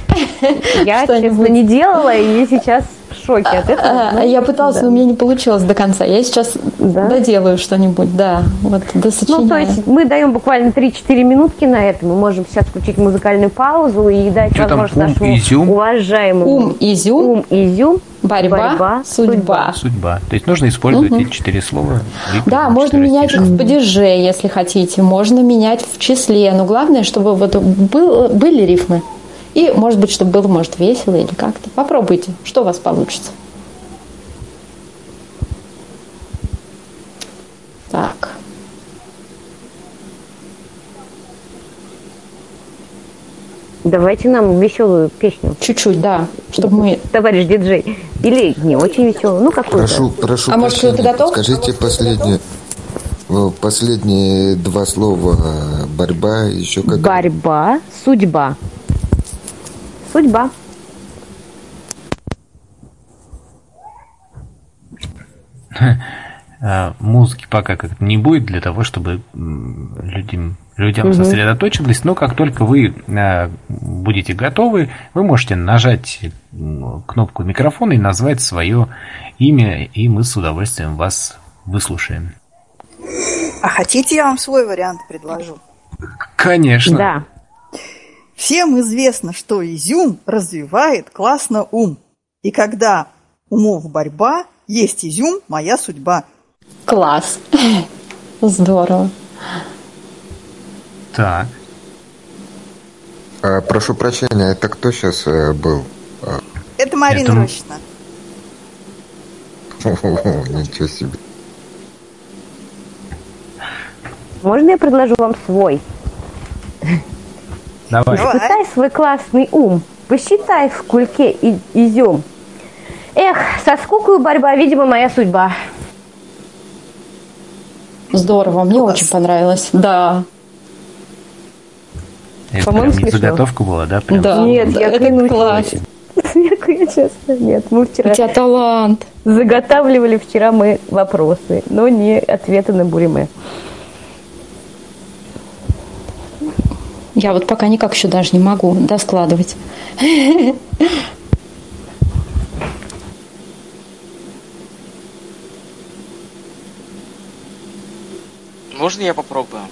Я, честно, не делала, и сейчас шоке от этого. А, Я пыталась, но у меня не получилось до конца. Я сейчас доделаю что-нибудь, да. Вот Ну, то досочиняю. есть мы даем буквально 3-4 минутки на это. Мы можем сейчас включить музыкальную паузу и дать Что там, возможность ум, нашему изюм? уважаемому Ум, изюм, ум, изюм, борьба, судьба. Судьба. То есть нужно использовать Мгм. эти четыре слова. Да, можно менять их стиха. в падеже, если хотите. Можно менять в числе. Но главное, чтобы вот был- были рифмы. И, может быть, чтобы было, может, весело или как-то. Попробуйте, что у вас получится. Так. Давайте нам веселую песню. Чуть-чуть, да, чтобы мы... Товарищ диджей. Или не очень веселую, ну какую-то. Прошу, прошу А может, кто-то готов? Скажите последние, э, последние два слова борьба еще как. Борьба, судьба. Судьба. А, Музыки пока как не будет для того, чтобы людям, людям Мгм. сосредоточились, но как только вы а, будете готовы, вы можете нажать кнопку микрофона и назвать свое имя, и мы с удовольствием вас выслушаем. А хотите, я вам свой вариант предложу? Конечно. Да. Всем известно, что изюм развивает классно ум. И когда умов борьба, есть изюм, моя судьба. Класс. Здорово. Так. А, прошу прощения, это кто сейчас был? А, Это Марина Это Рощина. Ничего себе. Можно я предложу вам свой? Давай. Испытай свой классный ум. Посчитай в кульке и изюм. Эх, со скукою борьба, видимо, моя судьба. Здорово, мне очень понравилось. Да. Это По-моему, прям не смешно. заготовка была, да? Прям Да. Нет, я это клянусь. класс. Я честно. Нет, мы вчера У тебя талант. заготавливали вчера мы вопросы, но не ответы на буриме. Я вот пока никак еще даже не могу доскладывать. Можно я попробую?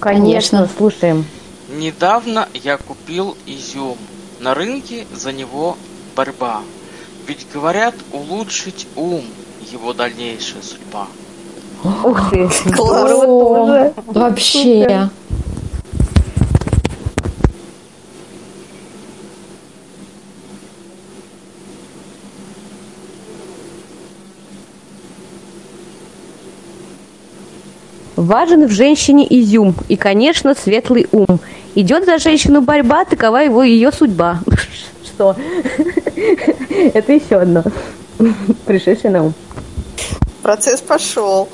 Конечно, слушаем. Недавно я купил изюм. На рынке за него борьба. Ведь говорят улучшить ум его дальнейшая судьба. Ух ты, здорово тоже. Вообще. Важен в женщине изюм и, конечно, светлый ум. Идет за женщину борьба, такова его ее судьба. Что? Это еще одно. Пришедшее на ум. Процесс пошел.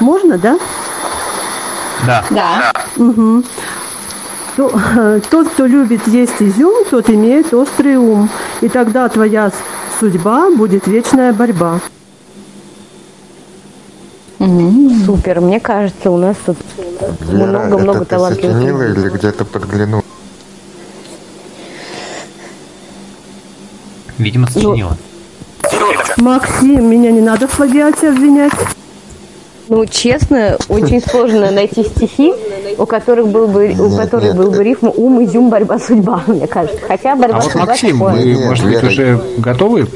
Можно, да? Да. Да. Угу. То- Тот, кто любит есть изюм, тот имеет острый ум. И тогда твоя судьба будет вечная борьба. Супер, мне кажется, у нас тут много-много ты талантливых сочинила людей. или где-то подглянул? Видимо, сочинила. Максим, меня не надо в плагиате обвинять. Ну, честно, очень сложно найти стихи, у которых был бы, у Нет, которых нет. был бы рифм ум, изюм, борьба, судьба, мне кажется. Хотя борьба, А вот, судьба Максим, такое. вы, Нет, может быть, Вера. уже готовы?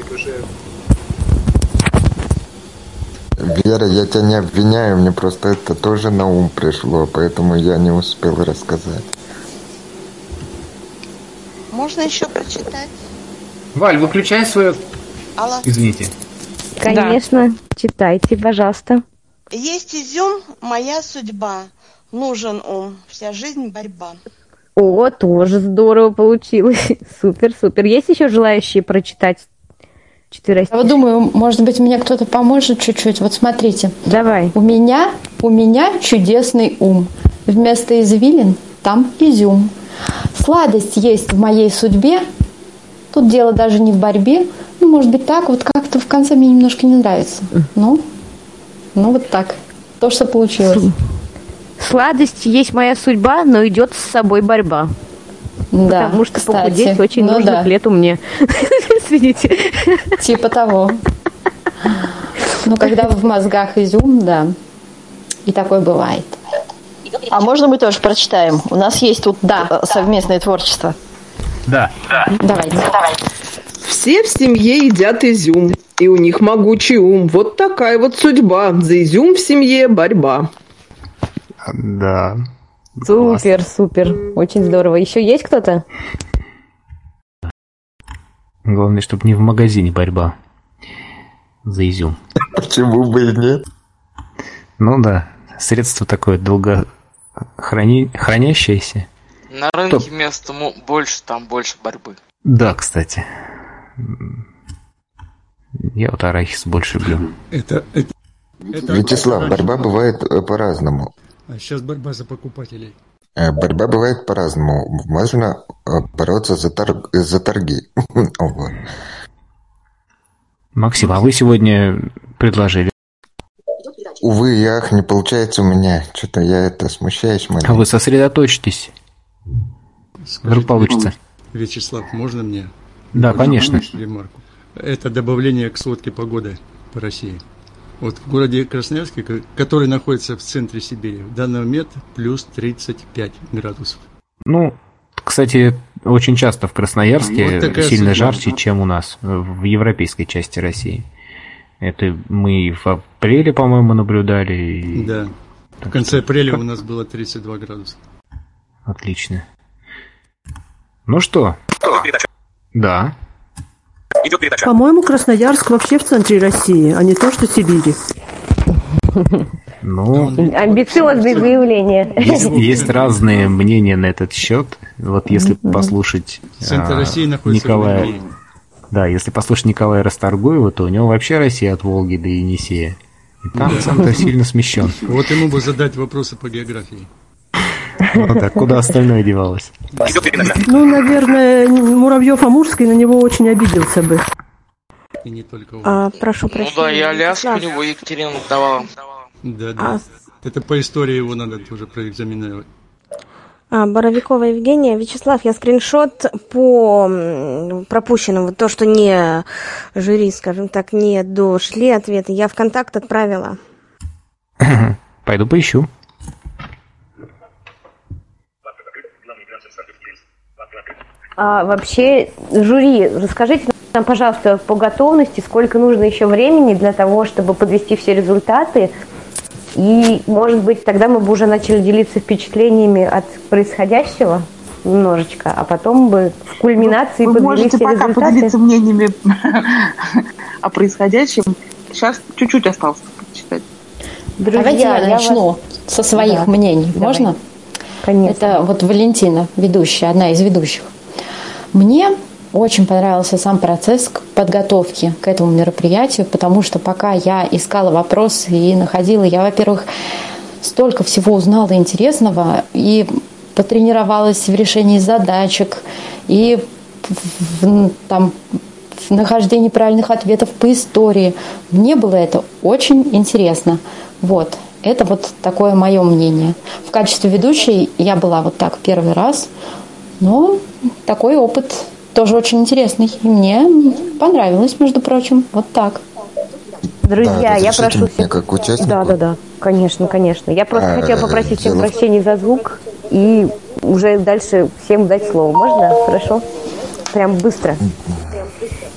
Вера, я тебя не обвиняю, мне просто это тоже на ум пришло, поэтому я не успел рассказать. Можно еще прочитать? Валь, выключай свое... Алло. Извините. Конечно, читайте, пожалуйста. Есть изюм, моя судьба. Нужен ум, вся жизнь борьба. О, тоже здорово получилось. Супер, супер. Есть еще желающие прочитать четыре Я вот думаю, может быть, мне кто-то поможет чуть-чуть. Вот смотрите. Давай. У меня, у меня чудесный ум. Вместо извилин там изюм. Сладость есть в моей судьбе. Тут дело даже не в борьбе. Ну, может быть, так вот как-то в конце мне немножко не нравится. Ну, ну вот так. То, что получилось. Сладость есть моя судьба, но идет с собой борьба. Да, Потому что кстати. похудеть очень Ну нужно да. к лету мне. Извините. Типа того. Ну, когда в мозгах изюм, да. И такое бывает. А можно мы тоже прочитаем? У нас есть тут э, совместное творчество. Да. Давайте. Все в семье едят изюм, и у них могучий ум. Вот такая вот судьба. За изюм в семье борьба. Да. Супер, супер. Очень здорово. Еще есть кто-то? Главное, чтобы не в магазине борьба за изюм. Почему бы и нет? Ну да, средство такое долго храни... хранящееся. На рынке места му- больше, там больше борьбы. Да, кстати. Я вот арахис больше люблю. Это, это, это Вячеслав, борьба бывает э, по-разному. А сейчас борьба за покупателей. Э, Борьба бывает по-разному. Можно э, бороться за, торг- за торги. Максим, а вы сегодня предложили. Увы, и ах, не получается у меня. Что-то я это смущаюсь. А маленько. вы сосредоточьтесь. Вдруг получится. Вячеслав, можно мне? Да, конечно. Ремарку. Это добавление к сводке погоды по России. Вот в городе Красноярске, ко- который находится в центре Сибири, в данный момент плюс 35 градусов. Ну, кстати, очень часто в Красноярске Вот сильно судьба. жарче, чем у нас, в европейской части России. Это мы и в апреле, по-моему, наблюдали. и- Да. В конце апреля у нас было 32 градуса. Отлично. Ну что? Да. По-моему, Красноярск вообще в центре России, а не то, что Сибири. Ну, Амбициозные заявления. есть, есть разные мнения на этот счет. Вот если послушать Центр а, России находится в Николая, Бельгии. да, если послушать Николая Расторгуева, то у него вообще Россия от Волги до Енисея. И там центр сильно смещен. Вот ему бы задать вопросы по географии. Ну так, куда остальное девалось? Ну, наверное, Муравьев-Амурский на него очень обиделся бы. И не только он. А, прошу Ну прощения. да, и Аляску у него Екатерина давала. Да, А да. Это по истории его надо тоже проэкзаменировать. А, Боровикова Евгения. Вячеслав, я скриншот по пропущенному, то, что не жюри, скажем так, не дошли ответы, я в контакт отправила. Пойду поищу. А вообще, жюри, расскажите нам, пожалуйста, по готовности, сколько нужно еще времени для того, чтобы подвести все результаты. И, может быть, тогда мы бы уже начали делиться впечатлениями от происходящего немножечко, а потом бы в кульминации Вы подвели можете все пока результаты. поделиться мнениями о происходящем. Сейчас чуть-чуть осталось почитать. Друзья, Давайте я, я начну вас- со своих Да. мнений. Давай. Можно? Конечно. Это вот Валентина, ведущая, одна из ведущих. Мне очень понравился сам процесс подготовки к этому мероприятию, потому что пока я искала вопросы и находила, я, во-первых, столько всего узнала интересного и потренировалась в решении задачек и в- там в нахождении правильных ответов по истории. Мне было это очень интересно. Вот. Это вот такое мое мнение. В качестве ведущей я была вот так первый раз, но такой опыт тоже очень интересный. И мне понравилось, между прочим. Вот так. Друзья, я разрешите прошу всех... как участнику? Да, да, да, конечно, конечно. Я просто А, хотела попросить всех дело прощения за звук и уже дальше всем дать слово. Можно? Хорошо? Прям быстро.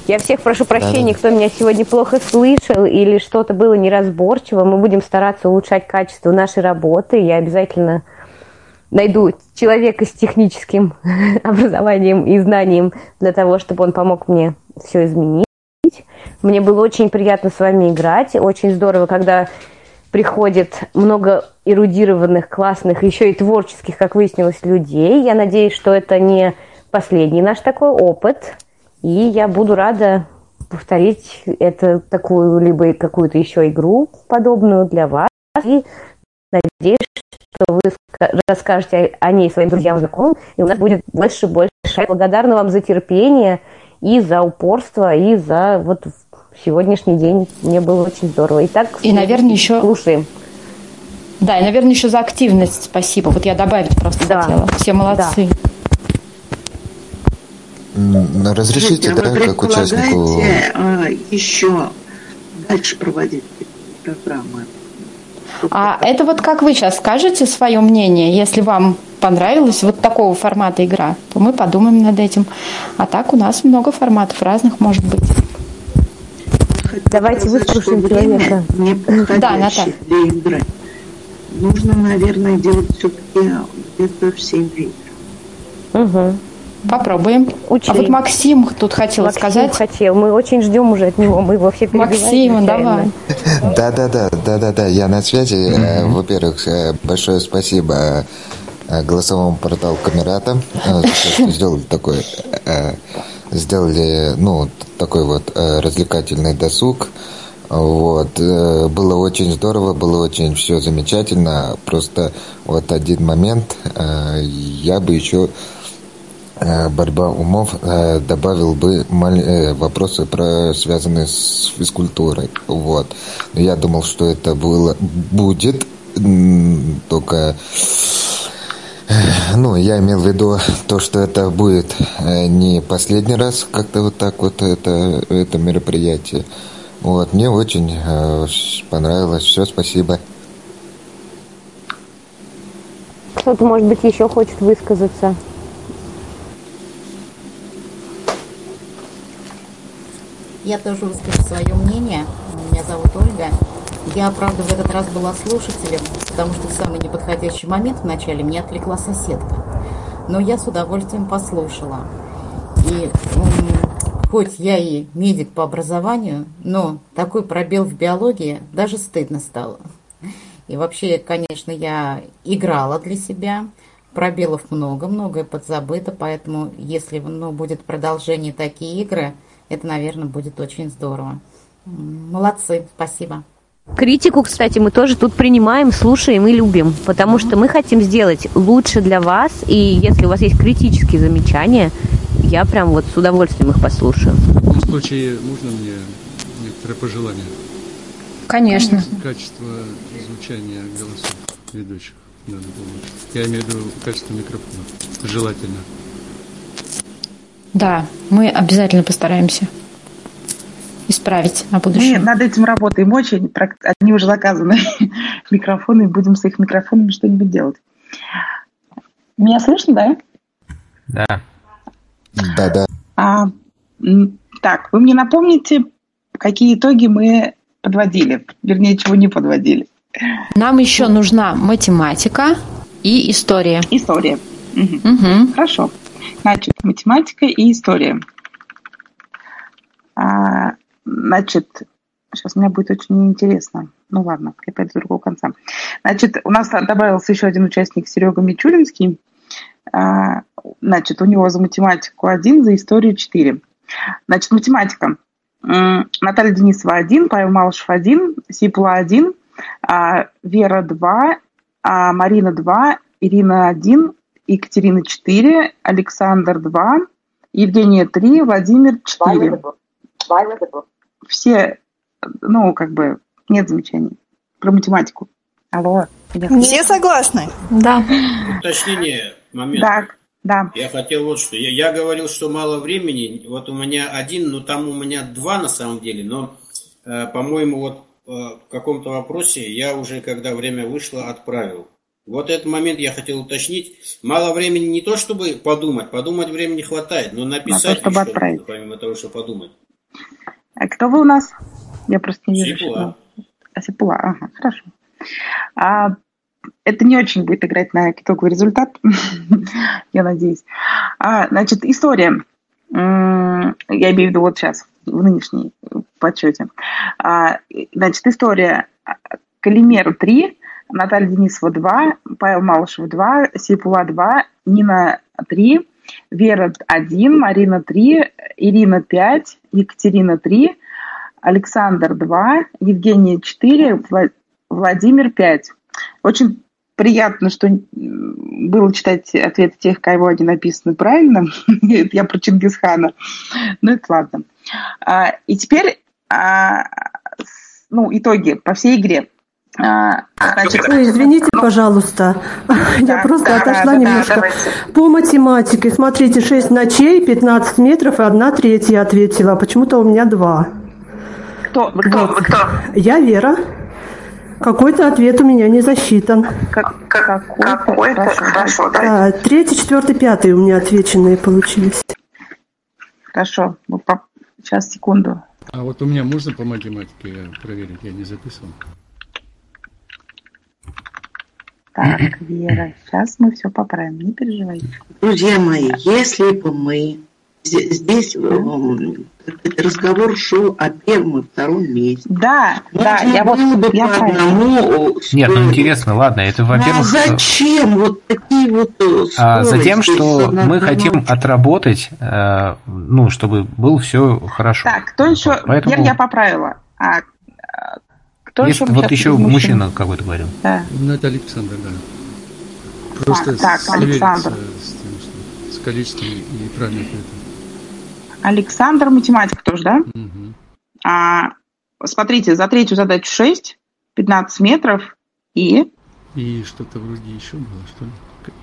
Я всех прошу прощения, кто меня сегодня плохо слышал или что-то было неразборчиво. Мы будем стараться улучшать качество нашей работы. Я обязательно найду человека с техническим образованием и знанием для того, чтобы он помог мне все изменить. Мне было очень приятно с вами играть. Очень здорово, когда приходит много эрудированных, классных, еще и творческих, как выяснилось, людей. Я надеюсь, что это не последний наш такой опыт. И я буду рада повторить это такую, либо какую-то еще игру подобную для вас. И надеюсь, что вы ска- расскажете о ней своим друзьям и знакомым, и у нас будет больше и больше. Я благодарна вам за терпение и за упорство, и за вот сегодняшний день. Мне было очень здорово. Итак, И, наверное, еще- слушаем. Да, и, наверное, еще за активность спасибо. Вот я добавить просто Да. хотела. Все молодцы. М, Разрешите, а да, вы как участнику... а, еще дальше проводить программы? А это вот как вы сейчас скажете свое мнение, если вам понравилась вот такого формата игра, то мы подумаем над этим. А так у нас много форматов разных может быть. Давайте выслушаем человека. Да, Наталья. для игры. Нужно, наверное, делать все-таки где-то в 7 вечера. Угу. Попробуем. Учли. А вот Максим тут хотел Максим сказать. хотел. Мы очень ждем уже от него. Мы его все. Максим, давай. Да, да, да, да, да, да, я на связи. Э, Во-первых, э, большое спасибо э, голосовому порталу Камерата что сделали такой, сделали, ну, такой вот развлекательный досуг. Вот, было очень здорово, было очень все замечательно. Просто вот один момент, я бы еще борьба умов э, добавил бы э, вопросы про связанные с физкультурой. Вот. Я думал что это было будет только э, ну я имел в виду то что это будет э, не последний раз как-то вот так вот это это мероприятие. Вот. Мне очень э, понравилось. Все спасибо. Кто-то, может быть, еще хочет высказаться. Я тоже выскажу свое мнение. Меня зовут Ольга. Я, правда, в этот раз была слушателем, потому что в самый неподходящий момент вначале меня отвлекла соседка. Но я с удовольствием послушала. И хоть я и медик по образованию, но такой пробел в биологии даже стыдно стало. И вообще, конечно, я играла для себя. Пробелов много, многое подзабыто, поэтому если ну, будет продолжение такие игры, это, наверное, будет очень здорово. Молодцы, спасибо. Критику, кстати, мы тоже тут принимаем, слушаем и любим, потому что мы хотим сделать лучше для вас, и если у вас есть критические замечания, я прям вот с удовольствием их послушаю. В таком случае можно мне некоторые пожелания? Конечно. Качество звучания голосов ведущих надо улучшить. Я имею в виду качество микрофона. Желательно. Да, мы обязательно постараемся исправить на Мы будущее. над этим работаем очень. Они уже заказаны микрофоны, и будем с их микрофонами что-нибудь делать. Меня слышно, да? Да. да да А, так, вы мне напомните, какие итоги мы подводили, вернее, чего не подводили. Нам еще нужна математика и история. История. Мгм. Мгм. Хорошо. Значит, математика и история. А, значит, сейчас мне будет очень интересно. Ну ладно, я пойду с другого конца. Значит, у нас добавился еще один участник, Серега Мичуринский. А, значит, у него за математику один, за историю четыре. Значит, математика. Наталья Денисова один, Павел Малышев один, Сипула один, а, Вера два, а, Марина два, Ирина один, Екатерина 4, Александр 2, Евгения 3, Владимир 4. Все, ну, как бы, нет замечаний. Про математику. Алло. Все согласны? Да. Уточнение момент. Так, да. Я хотел вот что. Я, я говорил, что мало времени. Вот у меня один, но там у меня два на самом деле. Но, э, по-моему, вот э, в каком-то вопросе я уже, когда время вышло, отправил. Вот этот момент я хотел уточнить. Мало времени не то, чтобы подумать. Подумать времени хватает, но написать чтобы еще отправить. нужно, помимо того, что подумать. А кто вы у нас? Я просто не вижу. Сипула. А, Сипула, ага, хорошо. А, это не очень будет играть на итоговый результат, я надеюсь. А, значит, история. Я имею в виду вот сейчас, в нынешней подсчете. А, значит, история. Калимер 3, Наталья Денисова 2, Павел Малышев 2, Сипула 2, Нина 3, Вера 1, Марина 3, Ирина 5, Екатерина 3, Александр 2, Евгения 4, Вла- Владимир 5. Очень приятно, что было читать ответы тех, кого они написаны правильно. Я про Чингисхана. Ну, это ладно. А, И теперь, а, ну, итоги по всей игре. Значит, Ой, извините, пожалуйста. Я просто да, отошла немножко. По математике, смотрите, 6 ночей, 15 метров и 1 треть я ответила. Почему-то у меня 2. Кто? Вы кто? Вы кто? Я Вера. Какой-то ответ у меня не засчитан. Какой-то? Хорошо, да. А, третий, четвертый, пятый у меня отвеченные получились. Хорошо. Ну, Сейчас, секунду. А вот у меня можно по математике проверить? Я не записывал. Так, Вера, сейчас мы все поправим, не переживайте. Друзья мои, если бы мы зде- здесь эм, разговор шел о первом и втором месте. Да, да, я вот было бы я по одному Нет, ну интересно, ладно, это, А во-первых, зачем вот такие вот э, а, затем, что мы хотим отработать, э, ну, чтобы было все хорошо. Так, кто еще? Поэтому- Вера, я поправила. А, а, кто еще? вот Сейчас еще из мужчин? мужчина какой-то говорил. Да. Ну, это Александр, да. Просто А, так, Александр. с, тем, что- с количеством и правильным ответом. Александр, математик тоже, да? А, смотрите, за третью задачу 6, 15 метров и... И что-то вроде еще было, что ли?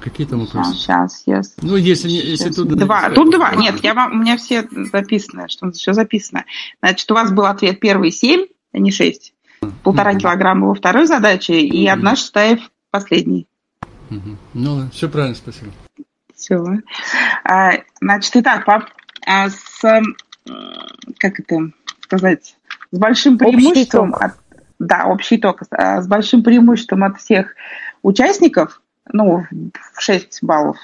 Какие там вопросы? Сейчас, я... Ну, если, не- если тут... Два. Тут два. Нет, я вам, у меня все записано, что все записано. Значит, у вас был ответ первый 7, а не 6. Полтора килограмма во второй задаче и одна шестая в последней. Мгм. Ну, все правильно, спасибо. Все. А, значит, итак, по- а, с, как это сказать, с большим Общий преимуществом, итог. от- да, общий итог, а, с большим преимуществом от всех участников, ну, в 6 баллов,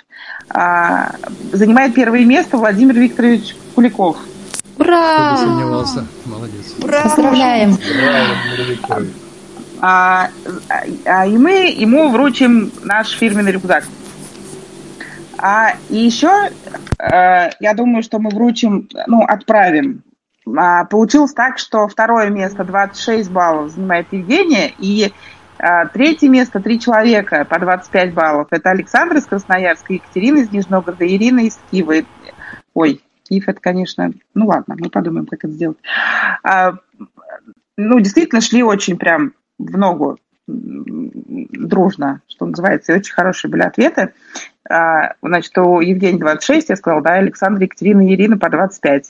а, занимает первое место Владимир Викторович Куликов. Кто бы Ура! сомневался. Молодец. Поздравляем. А, а, и мы ему вручим наш фирменный рюкзак. А, и еще, э, я думаю, что мы вручим, ну, отправим. А, получилось так, что второе место 26 баллов занимает Евгения, и а, третье место три человека по 25 баллов. Это Александр из Красноярска, Екатерина из Нижнего Новгорода, Ирина из Киева. Ой, Киев это, конечно, ну ладно, мы подумаем, как это сделать. А, ну, действительно, шли очень прям в ногу дружно, что называется, и очень хорошие были ответы. А, Значит, у Евгения 26, я сказала, да, Александра, Екатерина и Ирина по 25.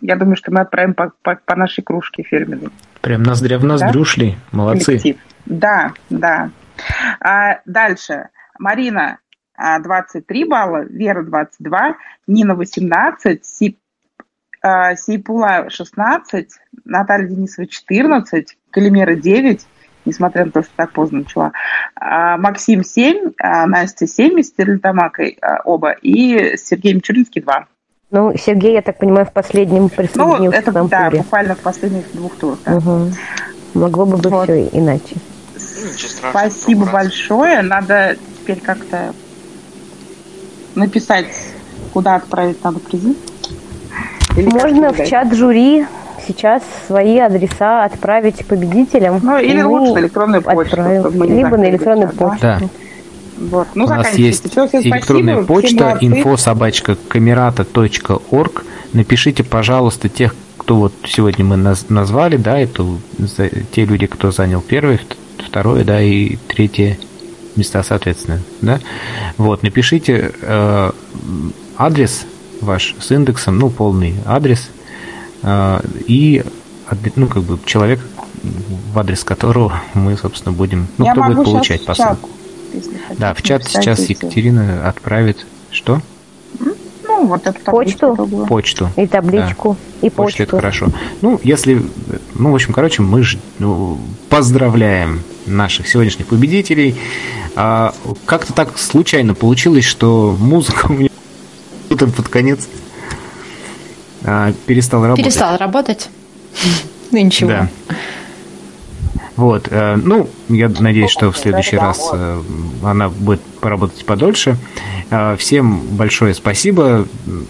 Я думаю, что мы отправим по, по- по нашей кружке фирменной. Прям ноздря в ноздрю ушли. Молодцы. Коллектив. Да, да. А, дальше. Марина 23 балла, Вера 22, Нина 18, Си, а, Сейпула 16, Наталья Денисова 14, Калимера 9, несмотря на то, что так поздно начала, а, Максим 7, а, Настя 7 из Стерлитамака а, оба, и Сергей Мичуринский 2. Ну, Сергей, я так понимаю, в последнем Ну, присоединился это к нам да, туре. буквально в последних двух турах. да. Мгм. Могло бы быть все иначе. Спасибо большое. Надо теперь как-то написать, куда отправить надо призы. Или Можно в чат жюри сейчас свои адреса отправить победителям. Ну, или лучше на электронную почту, Либо на электронную почту. Да. Вот. Ну, У нас есть электронная спасибо, почта молодцы. info собачка камерата.орг. Напишите, пожалуйста, тех, кто вот сегодня мы наз- назвали, да, это те люди, кто занял первое, вт- второе, да, и третье места, соответственно, да. Вот, напишите э, адрес ваш с индексом, ну, полный адрес, э, и, ну, как бы, человек, в адрес которого мы, собственно, будем, ну, Я кто будет получать посылку. чат, Да, в чат написать сейчас эти. Екатерина отправит что? Ну, вот эту Почту. табличку. Почту. И табличку, и Почта почту. это хорошо. Ну, если, ну, в общем, короче, мы ж, ну, поздравляем наших сегодняшних победителей. А, как-то так случайно получилось, что музыка у меня под конец а, перестала работать. Перестал работать. Ну ничего. Да. Вот, э, ну, я надеюсь, что в следующий раз э, она будет поработать подольше. Э, Всем большое спасибо.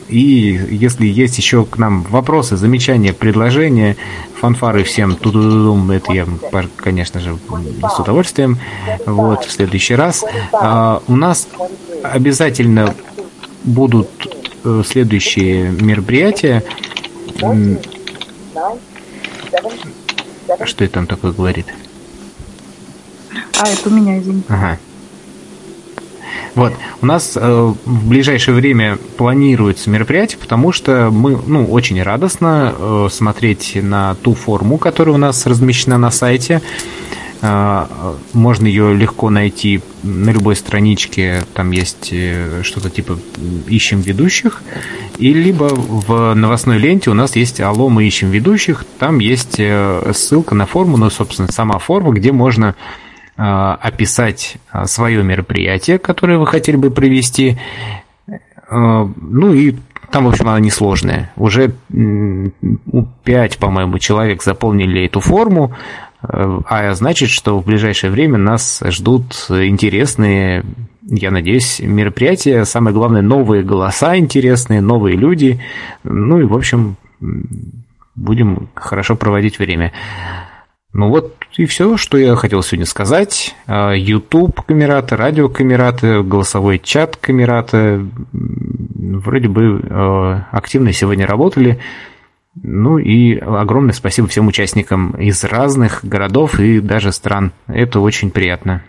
И если есть еще к нам вопросы, замечания, предложения, фанфары всем тудудум, это я, конечно же, с удовольствием. Вот, в следующий раз. А, У нас обязательно будут следующие мероприятия. Что это он такое говорит? А, это у меня, извините. Ага. Вот, у нас э, в ближайшее время планируется мероприятие, потому что мы, ну, очень радостно э, смотреть на ту форму, которая у нас размещена на сайте. Э, можно ее легко найти на любой страничке, там есть э, что-то типа «Ищем ведущих», и либо в новостной ленте у нас есть «Алло, мы ищем ведущих», там есть э, ссылка на форму, ну, собственно, сама форма, где можно Э, описать э, свое мероприятие, которое вы хотели бы провести. Э, ну и там, в общем, она несложная. Уже пять, по-моему, человек заполнили эту форму, а значит, что в ближайшее время нас ждут интересные, я надеюсь, мероприятия. Самое главное, новые голоса интересные, новые люди. Ну и, в общем, будем хорошо проводить время. Ну вот и все, что я хотел сегодня сказать. А, YouTube камераты, радио камераты, голосовой чат камераты. Вроде бы а, активно сегодня работали. Ну и огромное спасибо всем участникам из разных городов и даже стран. Это очень приятно.